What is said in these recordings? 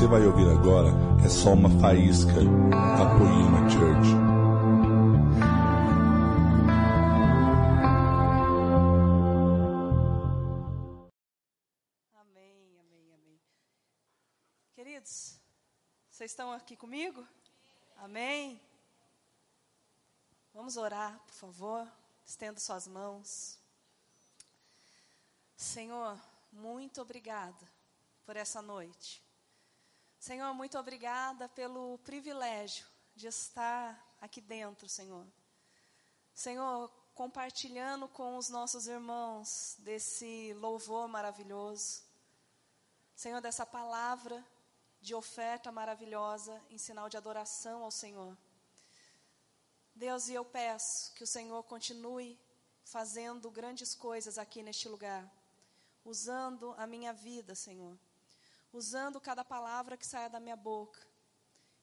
você vai ouvir agora é só uma faísca da Poema Church. Amém, amém, amém. Queridos, vocês estão aqui comigo? Amém? Vamos orar, por favor. Estenda suas mãos. Senhor, muito obrigada por essa noite. Senhor, muito obrigada pelo privilégio de estar aqui dentro, Senhor. Senhor, compartilhando com os nossos irmãos desse louvor maravilhoso. Senhor, dessa palavra de oferta maravilhosa em sinal de adoração ao Senhor. Deus, e eu peço que o Senhor continue fazendo grandes coisas aqui neste lugar, usando a minha vida, Senhor, usando cada palavra que saia da minha boca.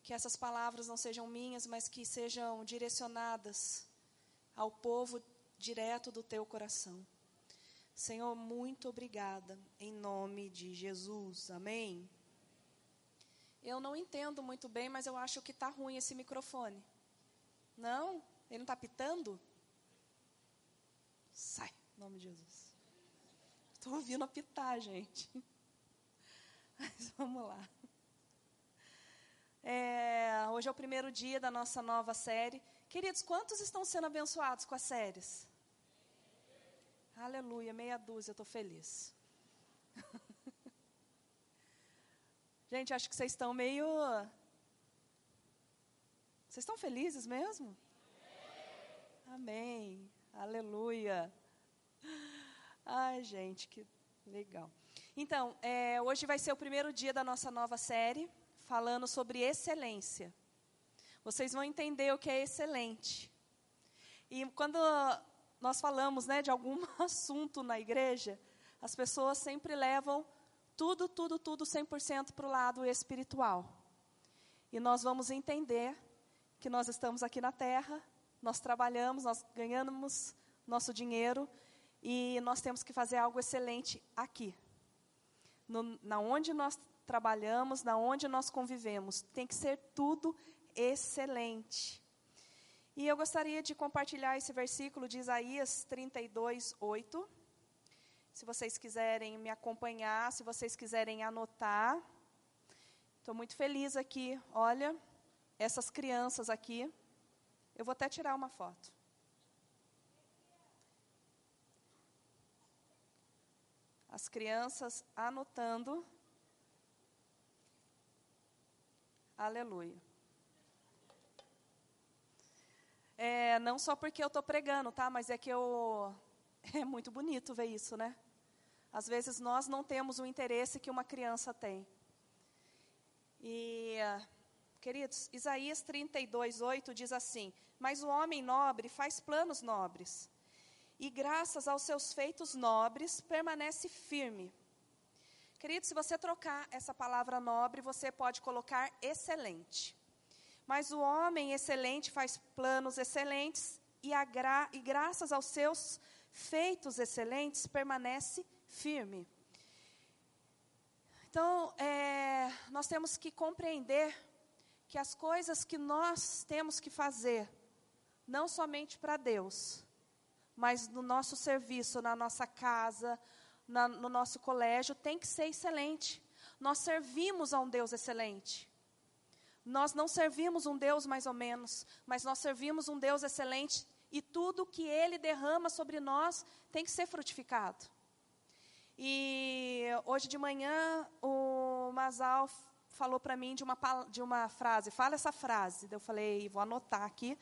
Que essas palavras não sejam minhas, mas que sejam direcionadas ao povo direto do teu coração. Senhor, muito obrigada, em nome de Jesus. Amém. Eu não entendo muito bem, mas eu acho que está ruim esse microfone. Não? Ele não está pitando? Sai, em nome de Jesus. Estou ouvindo apitar, gente. Mas vamos lá. É, hoje é o primeiro dia da nossa nova série. Queridos, quantos estão sendo abençoados com as séries? Aleluia, meia dúzia, estou feliz. Gente, acho que vocês estão meio vocês estão felizes mesmo? Amém. Aleluia. Ai, gente, que legal. Então, é, hoje vai ser o primeiro dia da nossa nova série, falando sobre excelência. Vocês vão entender o que é excelente. E quando nós falamos né, de algum assunto na igreja, as pessoas sempre levam tudo, tudo, tudo 100% para o lado espiritual. E nós vamos entender que nós estamos aqui na terra, nós trabalhamos, nós ganhamos nosso dinheiro e nós temos que fazer algo excelente aqui. No, na onde nós trabalhamos, na onde nós convivemos, tem que ser tudo excelente. E eu gostaria de compartilhar esse versículo de Isaías 32, 8. Se vocês quiserem me acompanhar, se vocês quiserem anotar. Estou muito feliz aqui, olha, essas crianças aqui. Eu vou até tirar uma foto. As crianças anotando. Aleluia. É, não só porque eu estou pregando, tá? Mas é que eu. É muito bonito ver isso, né? Às vezes nós não temos o interesse que uma criança tem. E Queridos, Isaías 32, 8 diz assim: Mas o homem nobre faz planos nobres, e graças aos seus feitos nobres permanece firme. Queridos, se você trocar essa palavra nobre, você pode colocar excelente. Mas o homem excelente faz planos excelentes, e, e graças aos seus feitos excelentes permanece firme. Então, é, nós temos que compreender que as coisas que nós temos que fazer, não somente para Deus, mas no nosso serviço, na nossa casa, na, no nosso colégio, tem que ser excelente. Nós servimos a um Deus excelente. Nós não servimos um Deus mais ou menos, mas nós servimos um Deus excelente e tudo que Ele derrama sobre nós tem que ser frutificado. E hoje de manhã o Masal falou para mim de uma, de uma frase, fala essa frase. Eu falei, vou anotar aqui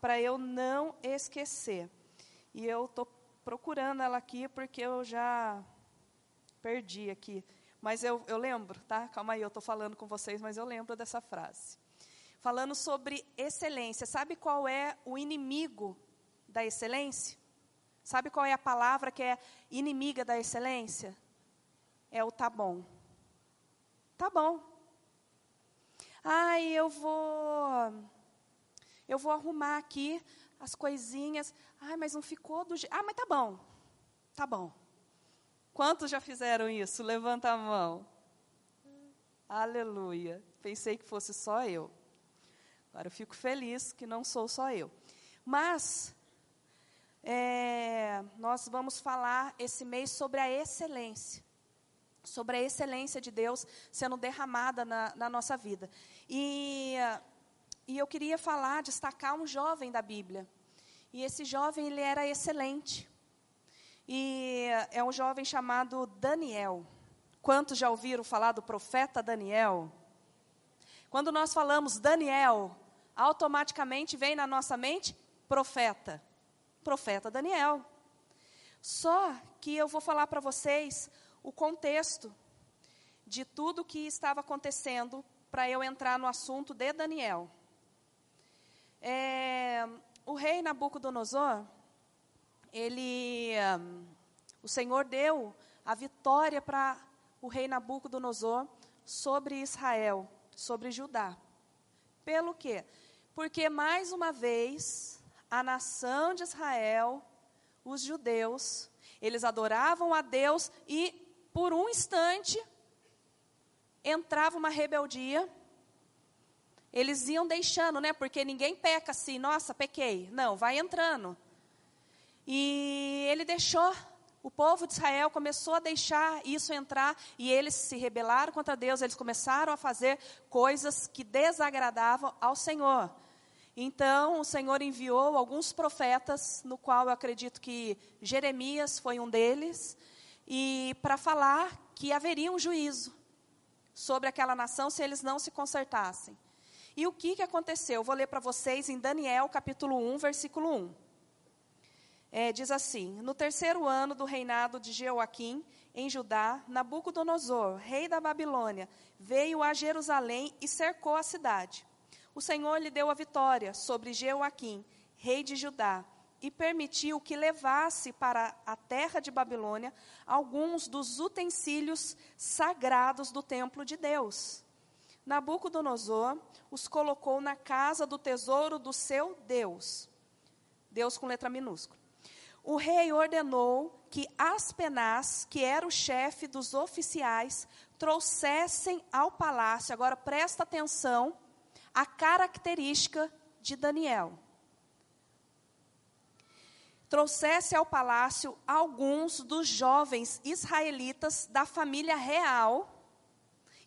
para eu não esquecer. E eu estou procurando ela aqui porque eu já perdi aqui. Mas eu, eu lembro, tá? Calma aí, eu estou falando com vocês, mas eu lembro dessa frase. Falando sobre excelência. Sabe qual é o inimigo da excelência? Sabe qual é a palavra que é inimiga da excelência? É o tá bom. Tá bom. Ai, eu vou eu vou arrumar aqui as coisinhas. Ai, mas não ficou do jeito. Ah, mas tá bom. Tá bom. Quantos já fizeram isso? Levanta a mão. Aleluia. Pensei que fosse só eu. Agora eu fico feliz que não sou só eu. Mas é, nós vamos falar esse mês sobre a excelência. Sobre a excelência de Deus sendo derramada na, na nossa vida. E, e eu queria falar, destacar um jovem da Bíblia. E esse jovem, ele era excelente. E é um jovem chamado Daniel. Quantos já ouviram falar do profeta Daniel? Quando nós falamos Daniel, automaticamente vem na nossa mente profeta. Profeta Daniel. Só que eu vou falar para vocês o contexto de tudo que estava acontecendo para eu entrar no assunto de Daniel. É, o rei Nabucodonosor, ele, um, o Senhor deu a vitória para o rei Nabucodonosor sobre Israel, sobre Judá. Pelo quê? Porque mais uma vez a nação de Israel, os judeus, eles adoravam a Deus e por um instante entrava uma rebeldia. Eles iam deixando, né? Porque ninguém peca assim, nossa, pequei. Não, vai entrando. E ele deixou o povo de Israel começou a deixar isso entrar e eles se rebelaram contra Deus, eles começaram a fazer coisas que desagradavam ao Senhor. Então, o Senhor enviou alguns profetas, no qual eu acredito que Jeremias foi um deles, e para falar que haveria um juízo sobre aquela nação se eles não se consertassem. E o que, que aconteceu? Eu vou ler para vocês em Daniel capítulo 1, versículo 1 é, diz assim: No terceiro ano do reinado de Jeoaquim, em Judá, Nabucodonosor, rei da Babilônia, veio a Jerusalém e cercou a cidade. O Senhor lhe deu a vitória sobre Jeoaquim, rei de Judá, e permitiu que levasse para a terra de Babilônia alguns dos utensílios sagrados do templo de Deus. Nabucodonosor os colocou na casa do tesouro do seu Deus. Deus com letra minúscula o rei ordenou que Aspenaz, que era o chefe dos oficiais, trouxessem ao palácio, agora presta atenção, a característica de Daniel. Trouxesse ao palácio alguns dos jovens israelitas da família real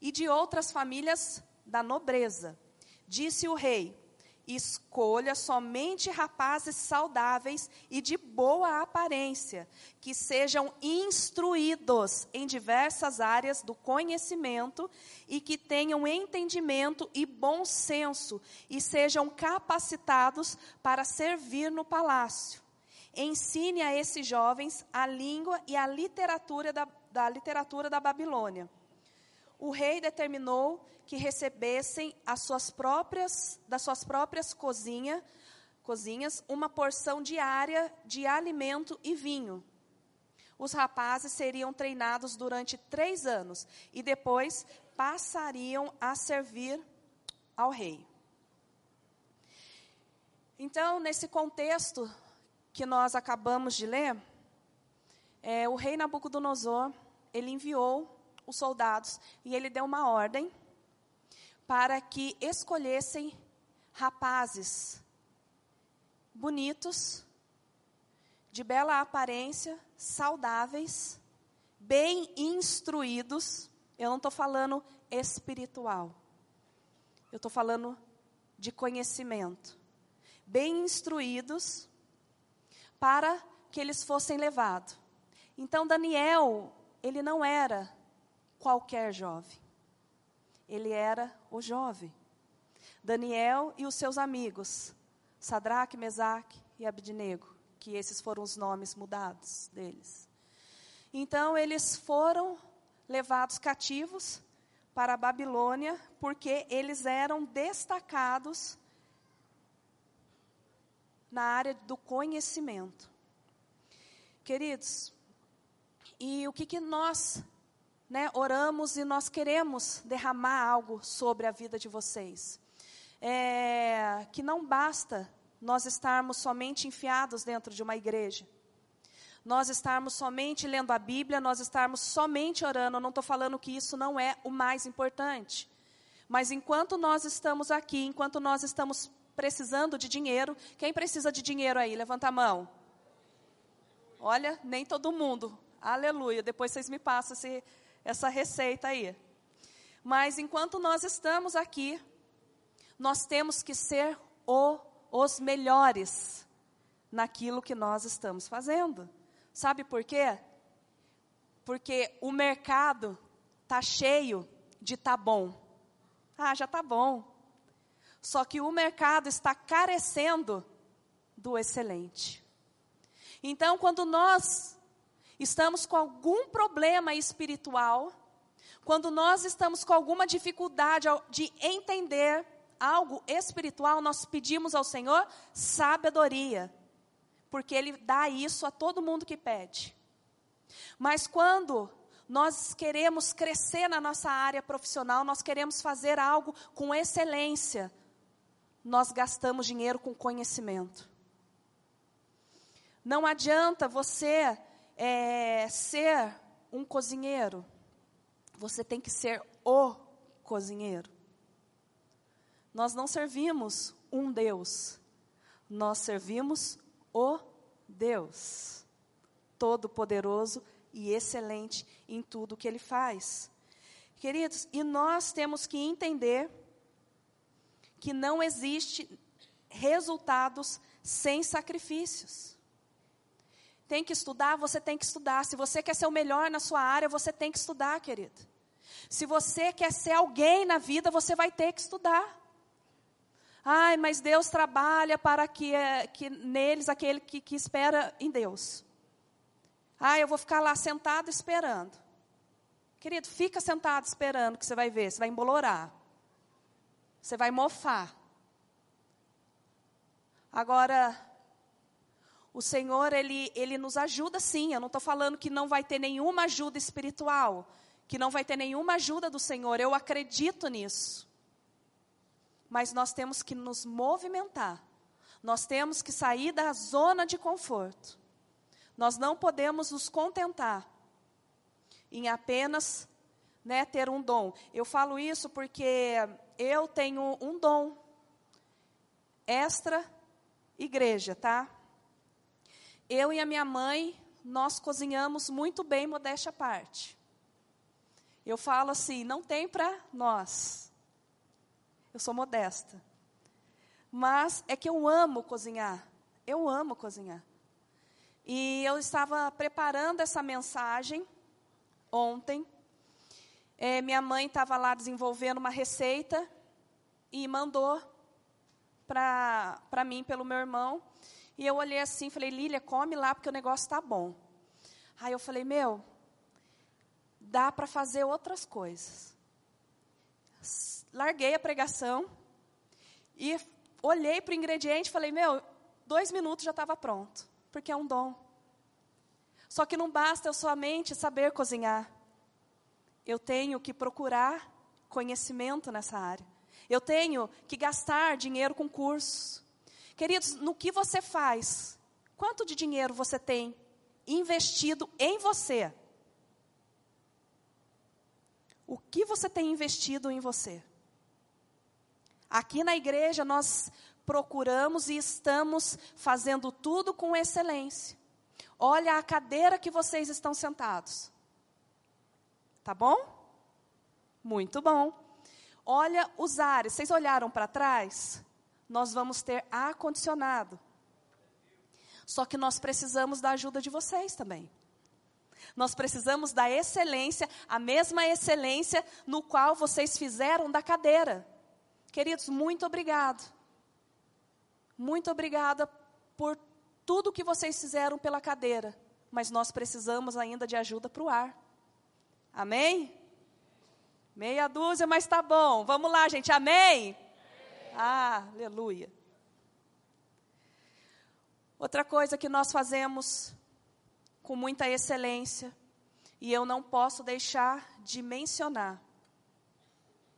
e de outras famílias da nobreza. Disse o rei: Escolha somente rapazes saudáveis e de boa aparência, que sejam instruídos em diversas áreas do conhecimento e que tenham entendimento e bom senso e sejam capacitados para servir no palácio. Ensine a esses jovens a língua e a literatura da, da literatura da Babilônia. O rei determinou que recebessem as suas próprias, das suas próprias cozinha, cozinhas uma porção diária de alimento e vinho. Os rapazes seriam treinados durante três anos e depois passariam a servir ao rei. Então, nesse contexto que nós acabamos de ler, é, o rei Nabucodonosor ele enviou os soldados e ele deu uma ordem para que escolhessem rapazes bonitos, de bela aparência, saudáveis, bem instruídos. Eu não estou falando espiritual, eu estou falando de conhecimento. Bem instruídos, para que eles fossem levados. Então, Daniel, ele não era qualquer jovem ele era o jovem. Daniel e os seus amigos, Sadraque, Mesaque e Abednego, que esses foram os nomes mudados deles. Então eles foram levados cativos para a Babilônia, porque eles eram destacados na área do conhecimento. Queridos, e o que, que nós né, oramos e nós queremos derramar algo sobre a vida de vocês. É, que não basta nós estarmos somente enfiados dentro de uma igreja. nós estarmos somente lendo a Bíblia, nós estarmos somente orando. Eu não estou falando que isso não é o mais importante. Mas enquanto nós estamos aqui, enquanto nós estamos precisando de dinheiro, quem precisa de dinheiro aí? Levanta a mão. Olha, nem todo mundo. Aleluia. Depois vocês me passam esse, essa receita aí. Mas enquanto nós estamos aqui, nós temos que ser o, os melhores naquilo que nós estamos fazendo. Sabe por quê? Porque o mercado tá cheio de tá bom. Ah, já tá bom. Só que o mercado está carecendo do excelente. Então, quando nós estamos com algum problema espiritual, quando nós estamos com alguma dificuldade de entender algo espiritual, nós pedimos ao Senhor sabedoria porque Ele dá isso a todo mundo que pede. Mas quando nós queremos crescer na nossa área profissional, nós queremos fazer algo com excelência, nós gastamos dinheiro com conhecimento. Não adianta você é, ser um cozinheiro, você tem que ser o cozinheiro. Nós não servimos um Deus, nós servimos o Deus, todo-poderoso e excelente em tudo que ele faz. Queridos, e nós temos que entender que não existe resultados sem sacrifícios. Tem que estudar, você tem que estudar. Se você quer ser o melhor na sua área, você tem que estudar, querido. Se você quer ser alguém na vida, você vai ter que estudar. Ai, mas Deus trabalha para que, é, que neles aquele que, que espera em Deus. Ah, eu vou ficar lá sentado esperando. Querido, fica sentado esperando que você vai ver, você vai embolorar. Você vai mofar. Agora, o Senhor, Ele, Ele nos ajuda sim. Eu não estou falando que não vai ter nenhuma ajuda espiritual, que não vai ter nenhuma ajuda do Senhor. Eu acredito nisso mas nós temos que nos movimentar. Nós temos que sair da zona de conforto. Nós não podemos nos contentar em apenas né, ter um dom. Eu falo isso porque eu tenho um dom extra igreja, tá? Eu e a minha mãe, nós cozinhamos muito bem, modéstia à parte. Eu falo assim, não tem para nós. Eu sou modesta. Mas é que eu amo cozinhar. Eu amo cozinhar. E eu estava preparando essa mensagem ontem. É, minha mãe estava lá desenvolvendo uma receita e mandou para mim pelo meu irmão. E eu olhei assim, falei, Lília, come lá porque o negócio está bom. Aí eu falei, meu, dá para fazer outras coisas larguei a pregação e olhei para o ingrediente e falei: Meu, dois minutos já estava pronto, porque é um dom. Só que não basta eu somente saber cozinhar. Eu tenho que procurar conhecimento nessa área. Eu tenho que gastar dinheiro com cursos. Queridos, no que você faz? Quanto de dinheiro você tem investido em você? O que você tem investido em você? Aqui na igreja nós procuramos e estamos fazendo tudo com excelência. Olha a cadeira que vocês estão sentados. Tá bom? Muito bom. Olha os ares. Vocês olharam para trás? Nós vamos ter ar condicionado. Só que nós precisamos da ajuda de vocês também. Nós precisamos da excelência, a mesma excelência no qual vocês fizeram da cadeira. Queridos, muito obrigado. Muito obrigada por tudo que vocês fizeram pela cadeira. Mas nós precisamos ainda de ajuda para o ar. Amém? Meia dúzia, mas tá bom. Vamos lá, gente. Amém? Ah, aleluia. Outra coisa que nós fazemos com muita excelência, e eu não posso deixar de mencionar,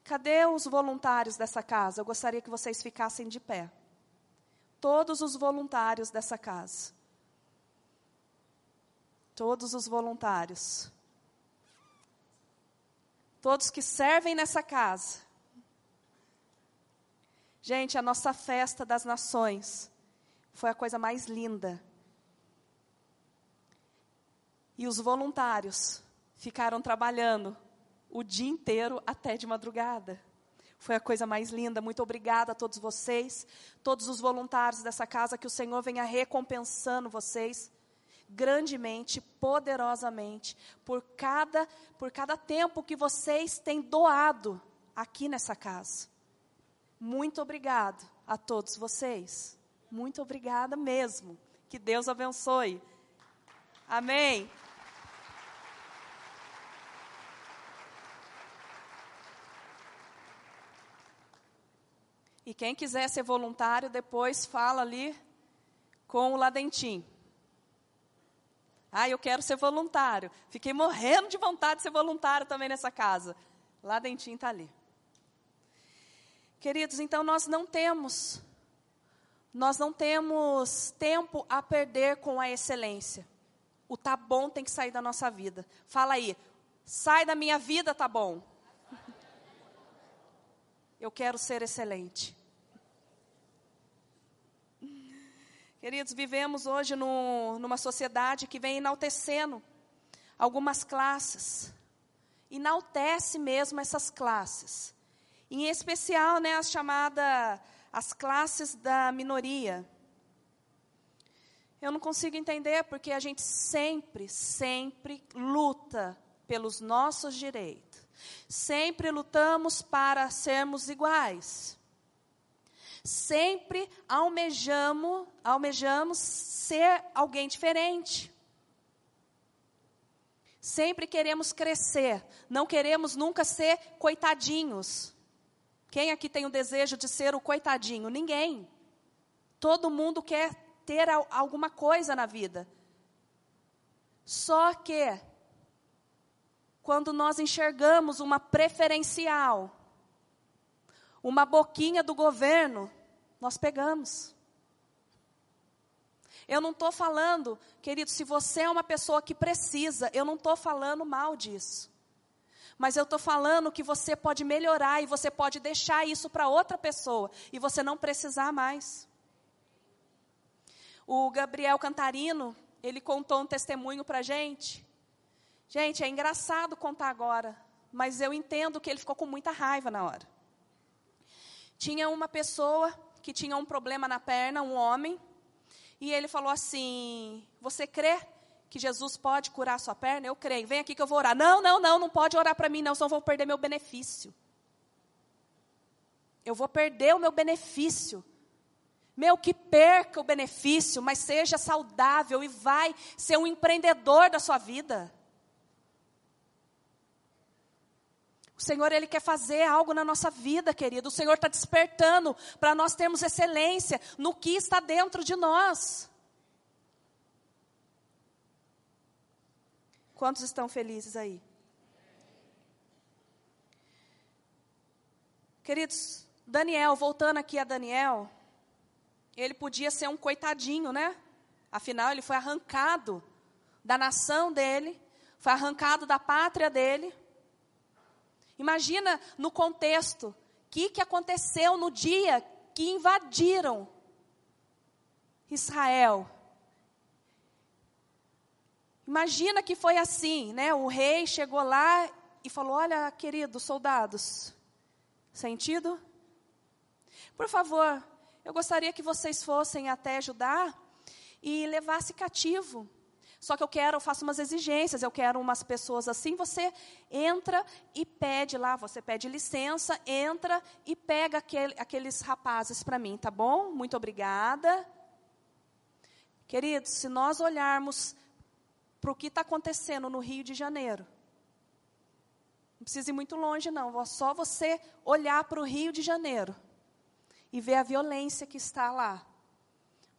Cadê os voluntários dessa casa? Eu gostaria que vocês ficassem de pé. Todos os voluntários dessa casa. Todos os voluntários. Todos que servem nessa casa. Gente, a nossa festa das nações foi a coisa mais linda. E os voluntários ficaram trabalhando o dia inteiro até de madrugada. Foi a coisa mais linda. Muito obrigada a todos vocês, todos os voluntários dessa casa, que o Senhor venha recompensando vocês grandemente, poderosamente, por cada, por cada tempo que vocês têm doado aqui nessa casa. Muito obrigado a todos vocês. Muito obrigada mesmo. Que Deus abençoe. Amém. E quem quiser ser voluntário, depois fala ali com o Ladentim. Ah, eu quero ser voluntário. Fiquei morrendo de vontade de ser voluntário também nessa casa. Ladentim está ali. Queridos, então nós não temos, nós não temos tempo a perder com a excelência. O tá bom tem que sair da nossa vida. Fala aí, sai da minha vida, tá bom. Eu quero ser excelente. Queridos, vivemos hoje no, numa sociedade que vem enaltecendo algumas classes. Enaltece mesmo essas classes. Em especial, né, as chamadas, as classes da minoria. Eu não consigo entender porque a gente sempre, sempre luta pelos nossos direitos. Sempre lutamos para sermos iguais. Sempre almejamos, almejamos ser alguém diferente. Sempre queremos crescer, não queremos nunca ser coitadinhos. Quem aqui tem o desejo de ser o coitadinho? Ninguém. Todo mundo quer ter alguma coisa na vida. Só que quando nós enxergamos uma preferencial, uma boquinha do governo, nós pegamos. Eu não estou falando, querido, se você é uma pessoa que precisa, eu não estou falando mal disso. Mas eu estou falando que você pode melhorar e você pode deixar isso para outra pessoa e você não precisar mais. O Gabriel Cantarino, ele contou um testemunho para a gente. Gente, é engraçado contar agora, mas eu entendo que ele ficou com muita raiva na hora. Tinha uma pessoa que tinha um problema na perna, um homem, e ele falou assim: Você crê que Jesus pode curar a sua perna? Eu creio, vem aqui que eu vou orar. Não, não, não, não pode orar para mim, não, senão eu vou perder meu benefício. Eu vou perder o meu benefício. Meu, que perca o benefício, mas seja saudável e vai ser um empreendedor da sua vida. O Senhor, Ele quer fazer algo na nossa vida, querido. O Senhor está despertando para nós termos excelência no que está dentro de nós. Quantos estão felizes aí? Queridos, Daniel, voltando aqui a Daniel, ele podia ser um coitadinho, né? Afinal, ele foi arrancado da nação dele, foi arrancado da pátria dele Imagina no contexto, o que, que aconteceu no dia que invadiram Israel. Imagina que foi assim, né? O rei chegou lá e falou: Olha, queridos soldados, sentido? Por favor, eu gostaria que vocês fossem até Judá e levassem cativo só que eu quero, eu faço umas exigências, eu quero umas pessoas assim. Você entra e pede lá, você pede licença, entra e pega aquele, aqueles rapazes para mim, tá bom? Muito obrigada. Queridos, se nós olharmos para o que está acontecendo no Rio de Janeiro, não precisa ir muito longe, não. Só você olhar para o Rio de Janeiro e ver a violência que está lá.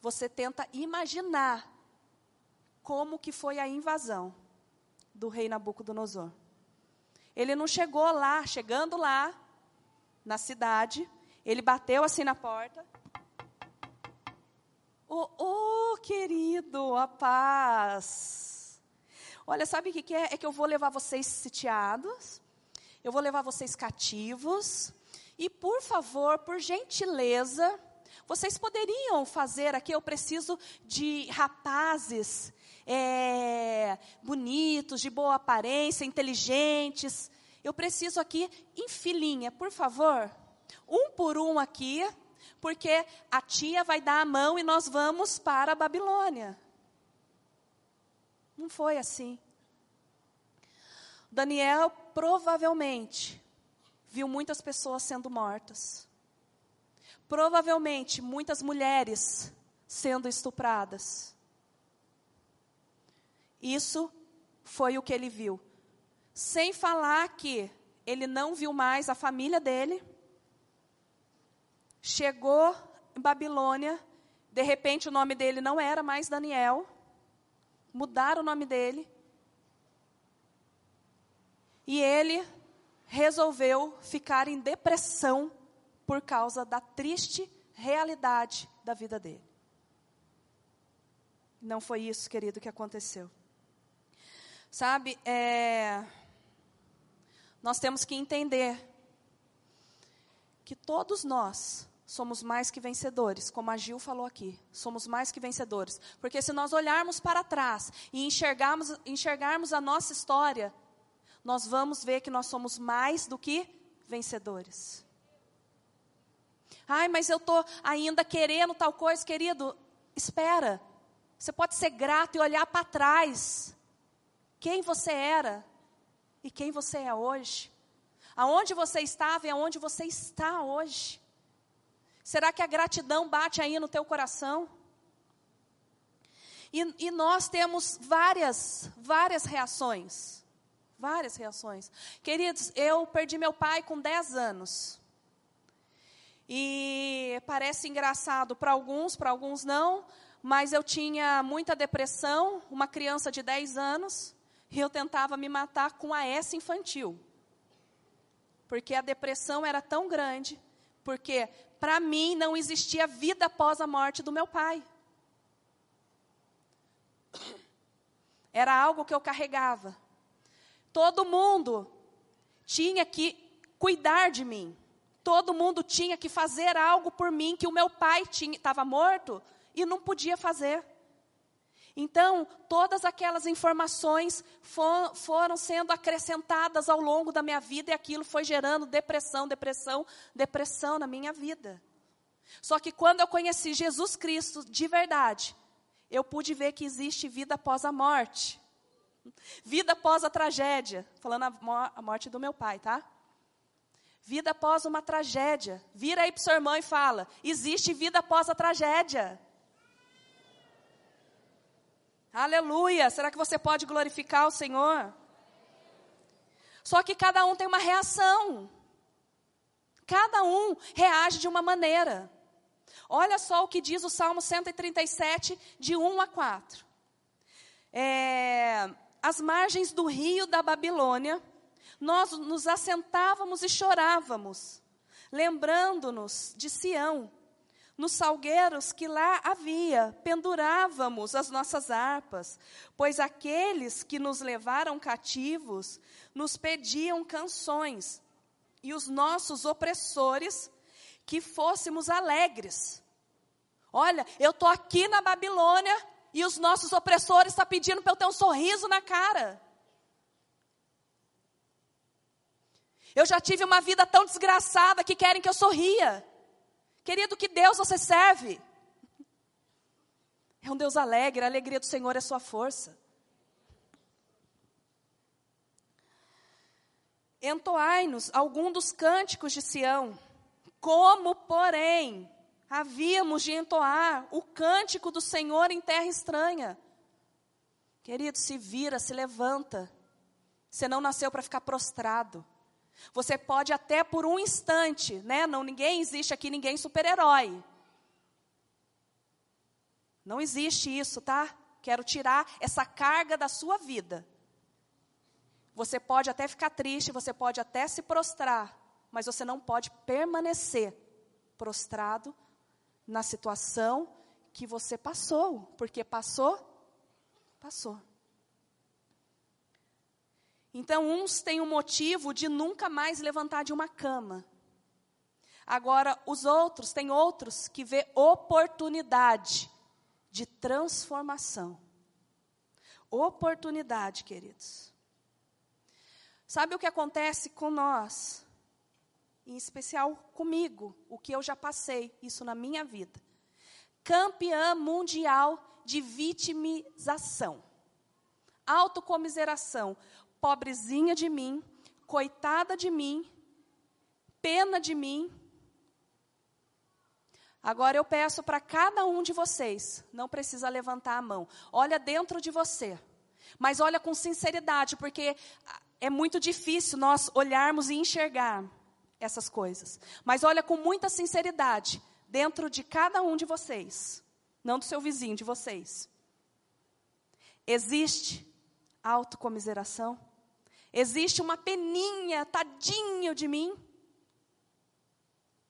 Você tenta imaginar como que foi a invasão do rei Nabucodonosor. Ele não chegou lá, chegando lá, na cidade, ele bateu assim na porta. Oh, oh querido, a paz. Olha, sabe o que, que é? É que eu vou levar vocês sitiados, eu vou levar vocês cativos, e por favor, por gentileza, vocês poderiam fazer aqui, eu preciso de rapazes é, bonitos, de boa aparência, inteligentes. Eu preciso aqui em filinha, por favor. Um por um aqui, porque a tia vai dar a mão e nós vamos para a Babilônia. Não foi assim. Daniel provavelmente viu muitas pessoas sendo mortas. Provavelmente muitas mulheres sendo estupradas. Isso foi o que ele viu. Sem falar que ele não viu mais a família dele. Chegou em Babilônia, de repente o nome dele não era mais Daniel. Mudaram o nome dele. E ele resolveu ficar em depressão por causa da triste realidade da vida dele. Não foi isso, querido, que aconteceu. Sabe, é, nós temos que entender que todos nós somos mais que vencedores, como a Gil falou aqui, somos mais que vencedores. Porque se nós olharmos para trás e enxergarmos, enxergarmos a nossa história, nós vamos ver que nós somos mais do que vencedores. Ai, mas eu estou ainda querendo tal coisa, querido. Espera. Você pode ser grato e olhar para trás. Quem você era e quem você é hoje. Aonde você estava e aonde você está hoje. Será que a gratidão bate aí no teu coração? E, e nós temos várias, várias reações. Várias reações. Queridos, eu perdi meu pai com 10 anos. E parece engraçado para alguns, para alguns não, mas eu tinha muita depressão, uma criança de 10 anos, e eu tentava me matar com a S infantil. Porque a depressão era tão grande, porque para mim não existia vida após a morte do meu pai. Era algo que eu carregava. Todo mundo tinha que cuidar de mim. Todo mundo tinha que fazer algo por mim que o meu pai estava morto e não podia fazer. Então, todas aquelas informações for, foram sendo acrescentadas ao longo da minha vida e aquilo foi gerando depressão, depressão, depressão na minha vida. Só que quando eu conheci Jesus Cristo de verdade, eu pude ver que existe vida após a morte. Vida após a tragédia. Falando a, morte do meu pai, tá? Vida após uma tragédia. Vira aí para sua irmã e fala: existe vida após a tragédia. Aleluia! Será que você pode glorificar o Senhor? Só que cada um tem uma reação. Cada um reage de uma maneira. Olha só o que diz o Salmo 137, de 1 a 4. É, às margens do rio da Babilônia, nós nos assentávamos e chorávamos, lembrando-nos de Sião. Nos salgueiros que lá havia, pendurávamos as nossas harpas, pois aqueles que nos levaram cativos nos pediam canções, e os nossos opressores que fôssemos alegres. Olha, eu estou aqui na Babilônia, e os nossos opressores estão tá pedindo para eu ter um sorriso na cara. Eu já tive uma vida tão desgraçada que querem que eu sorria. Querido, que Deus você serve? É um Deus alegre, a alegria do Senhor é sua força. Entoai-nos algum dos cânticos de Sião, como, porém, havíamos de entoar o cântico do Senhor em terra estranha. Querido, se vira, se levanta. Você não nasceu para ficar prostrado. Você pode até por um instante, né? Não ninguém existe aqui ninguém super-herói. Não existe isso, tá? Quero tirar essa carga da sua vida. Você pode até ficar triste, você pode até se prostrar, mas você não pode permanecer prostrado na situação que você passou, porque passou, passou. Então, uns têm um motivo de nunca mais levantar de uma cama. Agora, os outros, tem outros que vê oportunidade de transformação. Oportunidade, queridos. Sabe o que acontece com nós? Em especial comigo, o que eu já passei, isso na minha vida. Campeã mundial de vitimização. Autocomiseração pobrezinha de mim, coitada de mim, pena de mim. Agora eu peço para cada um de vocês, não precisa levantar a mão, olha dentro de você, mas olha com sinceridade, porque é muito difícil nós olharmos e enxergar essas coisas. Mas olha com muita sinceridade dentro de cada um de vocês, não do seu vizinho, de vocês. Existe autocomiseração? Existe uma peninha, tadinho de mim?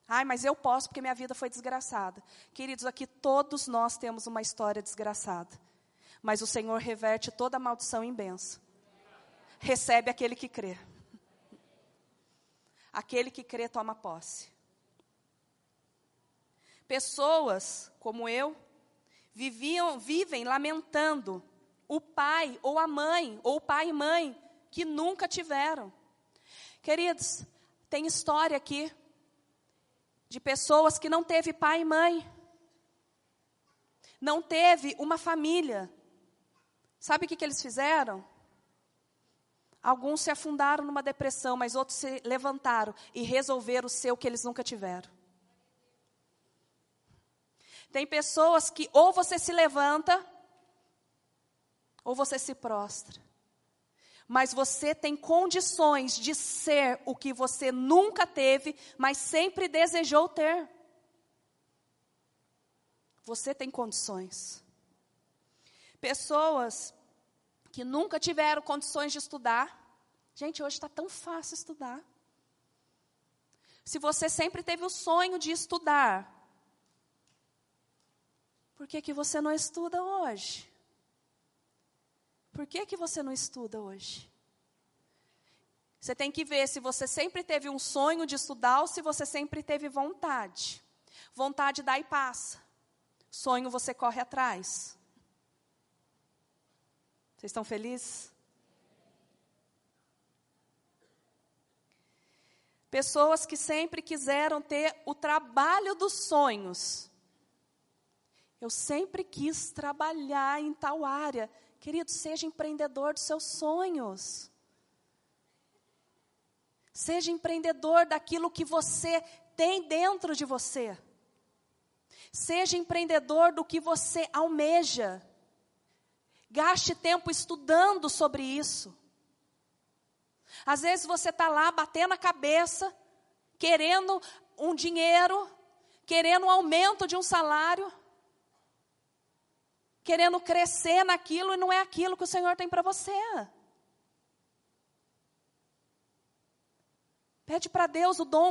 Ai, mas eu posso porque minha vida foi desgraçada. Queridos, aqui todos nós temos uma história desgraçada. Mas o Senhor reverte toda maldição em benção. Recebe aquele que crê. Aquele que crê toma posse. Pessoas como eu viviam, vivem lamentando o pai ou a mãe, ou o pai e mãe, que nunca tiveram. Queridos, tem história aqui de pessoas que não teve pai e mãe, não teve uma família. Sabe o que, que eles fizeram? Alguns se afundaram numa depressão, mas outros se levantaram e resolveram o seu que eles nunca tiveram. Tem pessoas que ou você se levanta ou você se prostra. Mas você tem condições de ser o que você nunca teve, mas sempre desejou ter. Você tem condições. Pessoas que nunca tiveram condições de estudar. Gente, hoje está tão fácil estudar. Se você sempre teve o sonho de estudar, por que, que você não estuda hoje? Por que, que você não estuda hoje? Você tem que ver se você sempre teve um sonho de estudar ou se você sempre teve vontade. Vontade dá e passa. Sonho você corre atrás. Vocês estão felizes? Pessoas que sempre quiseram ter o trabalho dos sonhos. Eu sempre quis trabalhar em tal área. Querido, seja empreendedor dos seus sonhos. Seja empreendedor daquilo que você tem dentro de você. Seja empreendedor do que você almeja. Gaste tempo estudando sobre isso. Às vezes você está lá batendo a cabeça, querendo um dinheiro, querendo um aumento de um salário querendo crescer naquilo e não é aquilo que o Senhor tem para você. Pede para Deus o dom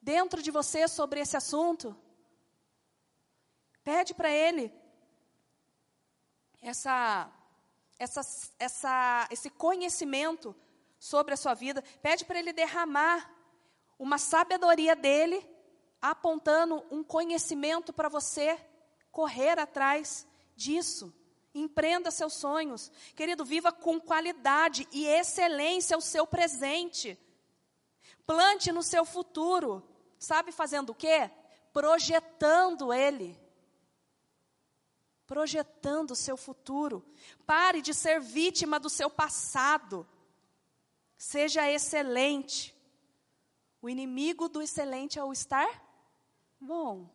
dentro de você sobre esse assunto. Pede para Ele essa, essa, essa, esse conhecimento sobre a sua vida. Pede para Ele derramar uma sabedoria dele, apontando um conhecimento para você correr atrás disso. Empreenda seus sonhos. Querido, viva com qualidade e excelência o seu presente. Plante no seu futuro. Sabe fazendo o quê? Projetando ele. Projetando o seu futuro. Pare de ser vítima do seu passado. Seja excelente. O inimigo do excelente é o estar bom.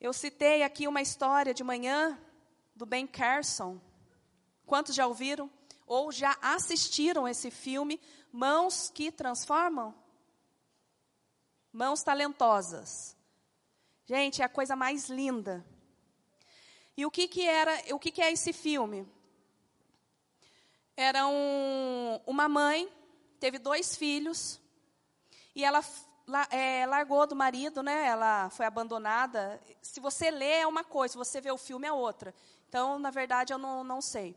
Eu citei aqui uma história de manhã do Ben Carson. Quantos já ouviram? Ou já assistiram esse filme, Mãos que Transformam? Mãos Talentosas. Gente, é a coisa mais linda. E o que, que era, o que, que é esse filme? Era um, uma mãe, teve dois filhos, e ela é, largou do marido, né? Ela foi abandonada. Se você lê é uma coisa, se você vê o filme é outra. Então, na verdade, eu não, não sei.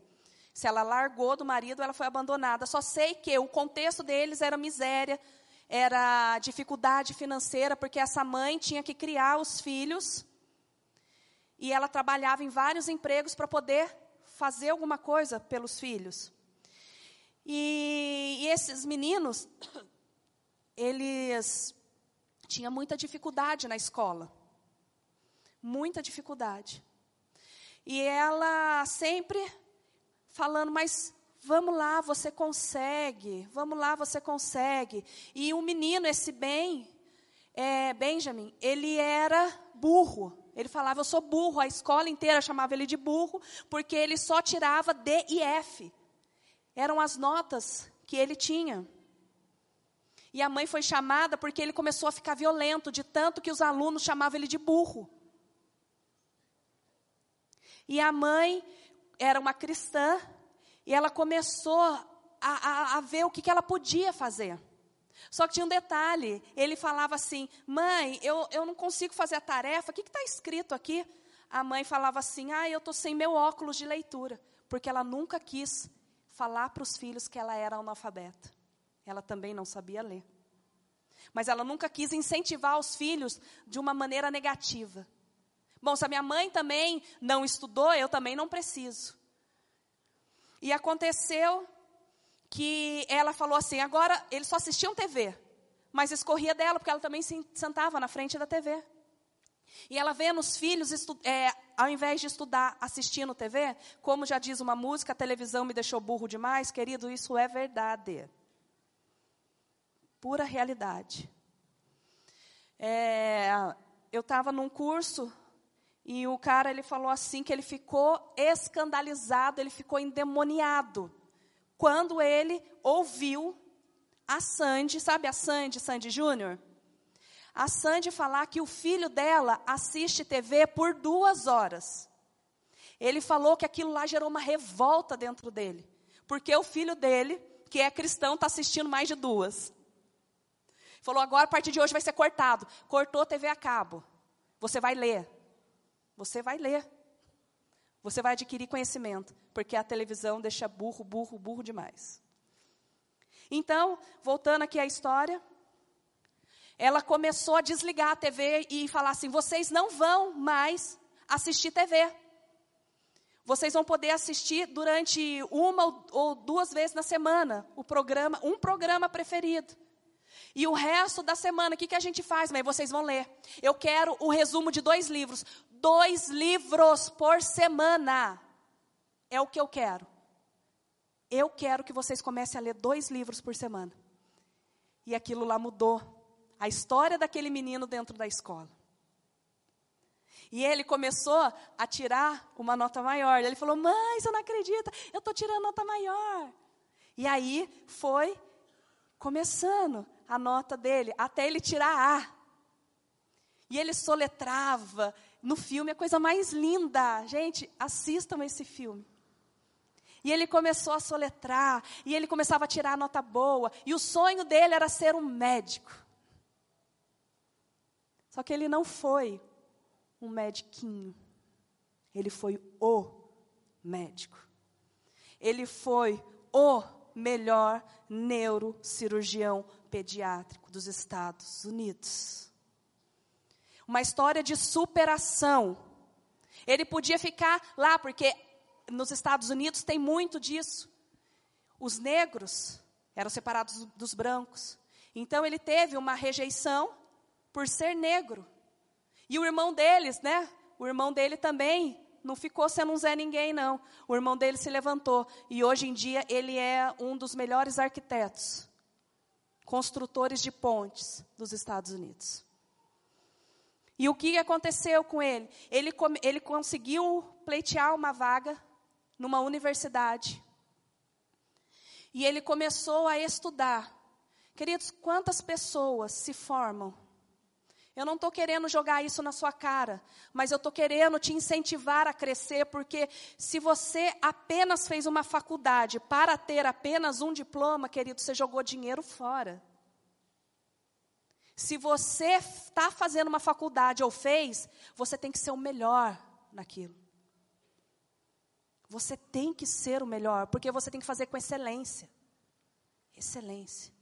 Se ela largou do marido, ela foi abandonada. Só sei que o contexto deles era miséria, era dificuldade financeira, porque essa mãe tinha que criar os filhos e ela trabalhava em vários empregos para poder fazer alguma coisa pelos filhos. E, e esses meninos, eles tinham muita dificuldade na escola. Muita dificuldade. E ela sempre falando, mas vamos lá, você consegue, vamos lá, você consegue. E o menino, esse bem, é, Benjamin, ele era burro. Ele falava, eu sou burro, a escola inteira chamava ele de burro, porque ele só tirava D e F. Eram as notas que ele tinha. E a mãe foi chamada porque ele começou a ficar violento, de tanto que os alunos chamavam ele de burro. E a mãe era uma cristã, e ela começou a, a, a ver o que, que ela podia fazer. Só que tinha um detalhe, ele falava assim, mãe, eu, eu não consigo fazer a tarefa, o que está escrito aqui? A mãe falava assim, ah, eu estou sem meu óculos de leitura, porque ela nunca quis falar para os filhos que ela era analfabeta. Ela também não sabia ler. Mas ela nunca quis incentivar os filhos de uma maneira negativa. Bom, se a minha mãe também não estudou, eu também não preciso. E aconteceu que ela falou assim: agora eles só assistiam TV, mas escorria dela, porque ela também se sentava na frente da TV. E ela vendo os filhos, é, ao invés de estudar assistindo TV, como já diz uma música, a televisão me deixou burro demais, querido, isso é verdade. Pura realidade. É, eu estava num curso e o cara ele falou assim que ele ficou escandalizado, ele ficou endemoniado quando ele ouviu a Sandy, sabe a Sandy, Sandy Júnior? a Sandy falar que o filho dela assiste TV por duas horas. Ele falou que aquilo lá gerou uma revolta dentro dele, porque o filho dele, que é cristão, está assistindo mais de duas. Falou, agora a partir de hoje vai ser cortado. Cortou TV a cabo. Você vai ler. Você vai ler. Você vai adquirir conhecimento, porque a televisão deixa burro, burro, burro demais. Então, voltando aqui à história, ela começou a desligar a TV e falar assim: vocês não vão mais assistir TV. Vocês vão poder assistir durante uma ou duas vezes na semana o programa, um programa preferido. E o resto da semana, o que, que a gente faz? Mas vocês vão ler. Eu quero o resumo de dois livros. Dois livros por semana. É o que eu quero. Eu quero que vocês comecem a ler dois livros por semana. E aquilo lá mudou a história daquele menino dentro da escola. E ele começou a tirar uma nota maior. Ele falou: Mãe, você não acredita, eu estou tirando nota maior. E aí foi começando a nota dele, até ele tirar A. E ele soletrava. No filme, a coisa mais linda. Gente, assistam esse filme. E ele começou a soletrar, e ele começava a tirar a nota boa, e o sonho dele era ser um médico. Só que ele não foi um mediquinho. Ele foi o médico. Ele foi o melhor neurocirurgião pediátrico dos Estados Unidos. Uma história de superação. Ele podia ficar lá, porque nos Estados Unidos tem muito disso. Os negros eram separados dos brancos. Então ele teve uma rejeição por ser negro. E o irmão deles, né? O irmão dele também não ficou sendo um Zé Ninguém, não. O irmão dele se levantou. E hoje em dia ele é um dos melhores arquitetos, construtores de pontes dos Estados Unidos. E o que aconteceu com ele? Ele, ele conseguiu pleitear uma vaga numa universidade. E ele começou a estudar. Queridos, quantas pessoas se formam eu não estou querendo jogar isso na sua cara, mas eu estou querendo te incentivar a crescer, porque se você apenas fez uma faculdade para ter apenas um diploma, querido, você jogou dinheiro fora. Se você está fazendo uma faculdade ou fez, você tem que ser o melhor naquilo. Você tem que ser o melhor, porque você tem que fazer com excelência. Excelência.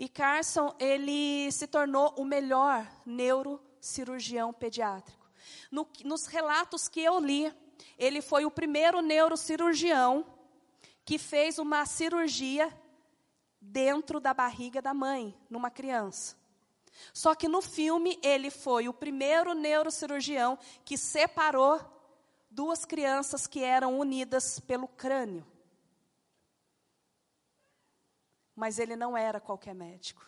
E Carson, ele se tornou o melhor neurocirurgião pediátrico. No, nos relatos que eu li, ele foi o primeiro neurocirurgião que fez uma cirurgia dentro da barriga da mãe, numa criança. Só que no filme ele foi o primeiro neurocirurgião que separou duas crianças que eram unidas pelo crânio. Mas ele não era qualquer médico.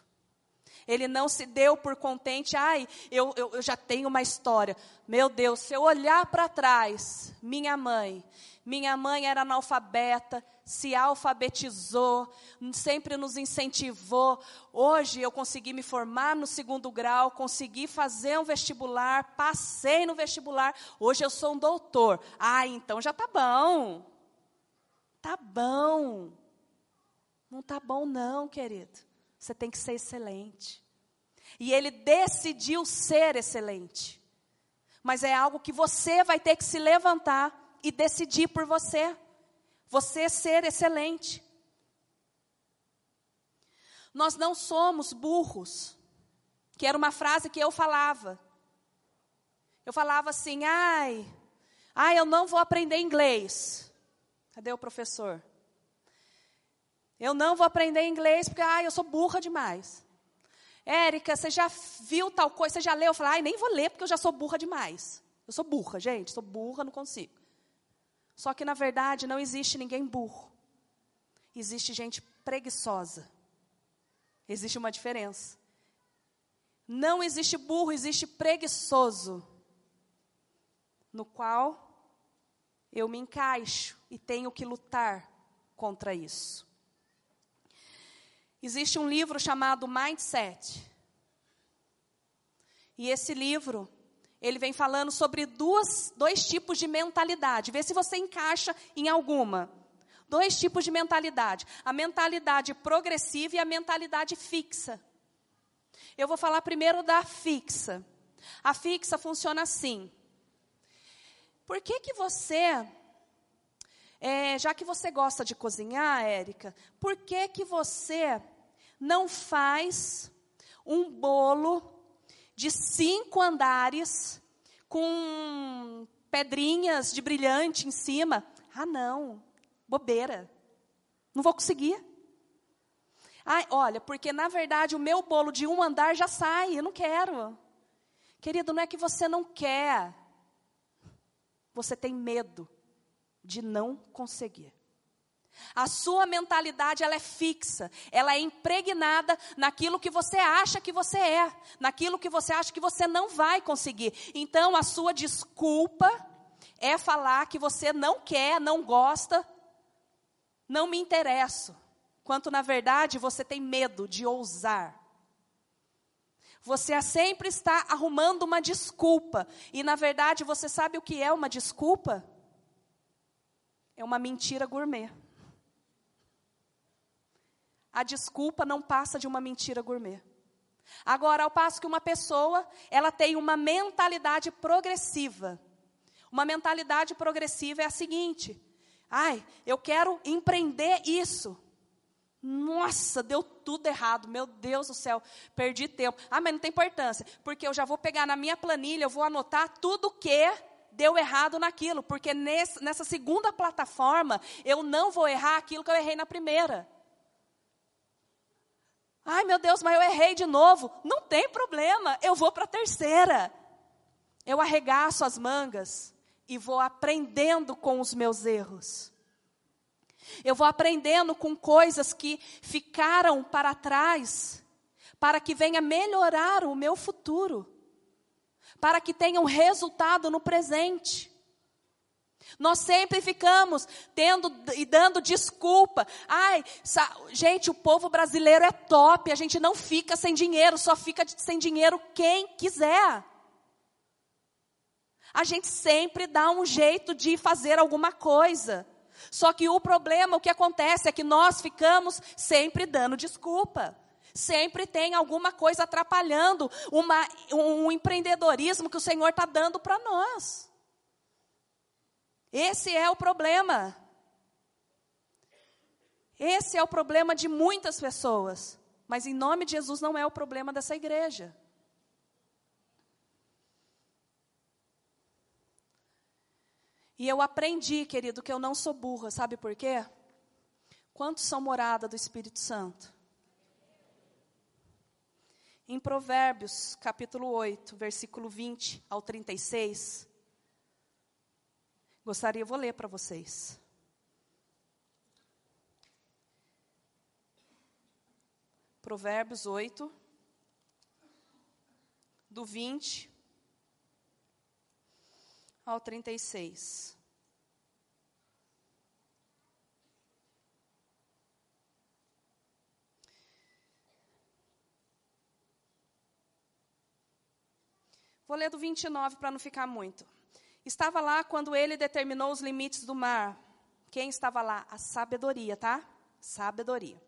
Ele não se deu por contente, ai, eu, eu, eu já tenho uma história. Meu Deus, se eu olhar para trás, minha mãe, minha mãe era analfabeta, se alfabetizou, sempre nos incentivou. Hoje eu consegui me formar no segundo grau, consegui fazer um vestibular, passei no vestibular. Hoje eu sou um doutor. Ah, então já tá bom. Tá bom. Não tá bom não, querido. Você tem que ser excelente. E ele decidiu ser excelente. Mas é algo que você vai ter que se levantar e decidir por você. Você ser excelente. Nós não somos burros. Que era uma frase que eu falava. Eu falava assim: ai, ai, eu não vou aprender inglês. Cadê o professor? Eu não vou aprender inglês porque, ah, eu sou burra demais. Érica, você já viu tal coisa? Você já leu? Eu falei, ai, nem vou ler porque eu já sou burra demais. Eu sou burra, gente, sou burra, não consigo. Só que, na verdade, não existe ninguém burro. Existe gente preguiçosa. Existe uma diferença. Não existe burro, existe preguiçoso. No qual eu me encaixo e tenho que lutar contra isso. Existe um livro chamado Mindset. E esse livro, ele vem falando sobre duas, dois tipos de mentalidade. Vê se você encaixa em alguma. Dois tipos de mentalidade: a mentalidade progressiva e a mentalidade fixa. Eu vou falar primeiro da fixa. A fixa funciona assim. Por que que você, é, já que você gosta de cozinhar, Érica, por que que você não faz um bolo de cinco andares com pedrinhas de brilhante em cima. Ah, não, bobeira. Não vou conseguir. Ai, olha, porque na verdade o meu bolo de um andar já sai, eu não quero. Querido, não é que você não quer. Você tem medo de não conseguir. A sua mentalidade ela é fixa, ela é impregnada naquilo que você acha que você é, naquilo que você acha que você não vai conseguir. Então a sua desculpa é falar que você não quer, não gosta, não me interesso, quanto na verdade você tem medo de ousar. Você sempre está arrumando uma desculpa, e na verdade você sabe o que é uma desculpa? É uma mentira gourmet a desculpa não passa de uma mentira gourmet. Agora, ao passo que uma pessoa, ela tem uma mentalidade progressiva. Uma mentalidade progressiva é a seguinte: ai, eu quero empreender isso. Nossa, deu tudo errado, meu Deus do céu, perdi tempo. Ah, mas não tem importância, porque eu já vou pegar na minha planilha, eu vou anotar tudo que deu errado naquilo, porque nesse, nessa segunda plataforma eu não vou errar aquilo que eu errei na primeira. Ai, meu Deus, mas eu errei de novo. Não tem problema, eu vou para a terceira. Eu arregaço as mangas e vou aprendendo com os meus erros. Eu vou aprendendo com coisas que ficaram para trás, para que venha melhorar o meu futuro, para que tenha um resultado no presente. Nós sempre ficamos tendo e dando desculpa. Ai, gente, o povo brasileiro é top, a gente não fica sem dinheiro, só fica sem dinheiro quem quiser. A gente sempre dá um jeito de fazer alguma coisa. Só que o problema, o que acontece é que nós ficamos sempre dando desculpa. Sempre tem alguma coisa atrapalhando uma, um empreendedorismo que o Senhor está dando para nós. Esse é o problema. Esse é o problema de muitas pessoas. Mas em nome de Jesus não é o problema dessa igreja. E eu aprendi, querido, que eu não sou burra, sabe por quê? Quantos são morada do Espírito Santo? Em Provérbios, capítulo 8, versículo 20 ao 36. Gostaria, vou ler para vocês. Provérbios 8, do 20 ao 36. Vou ler do 29 para não ficar muito. Estava lá quando ele determinou os limites do mar. Quem estava lá? A sabedoria, tá? Sabedoria.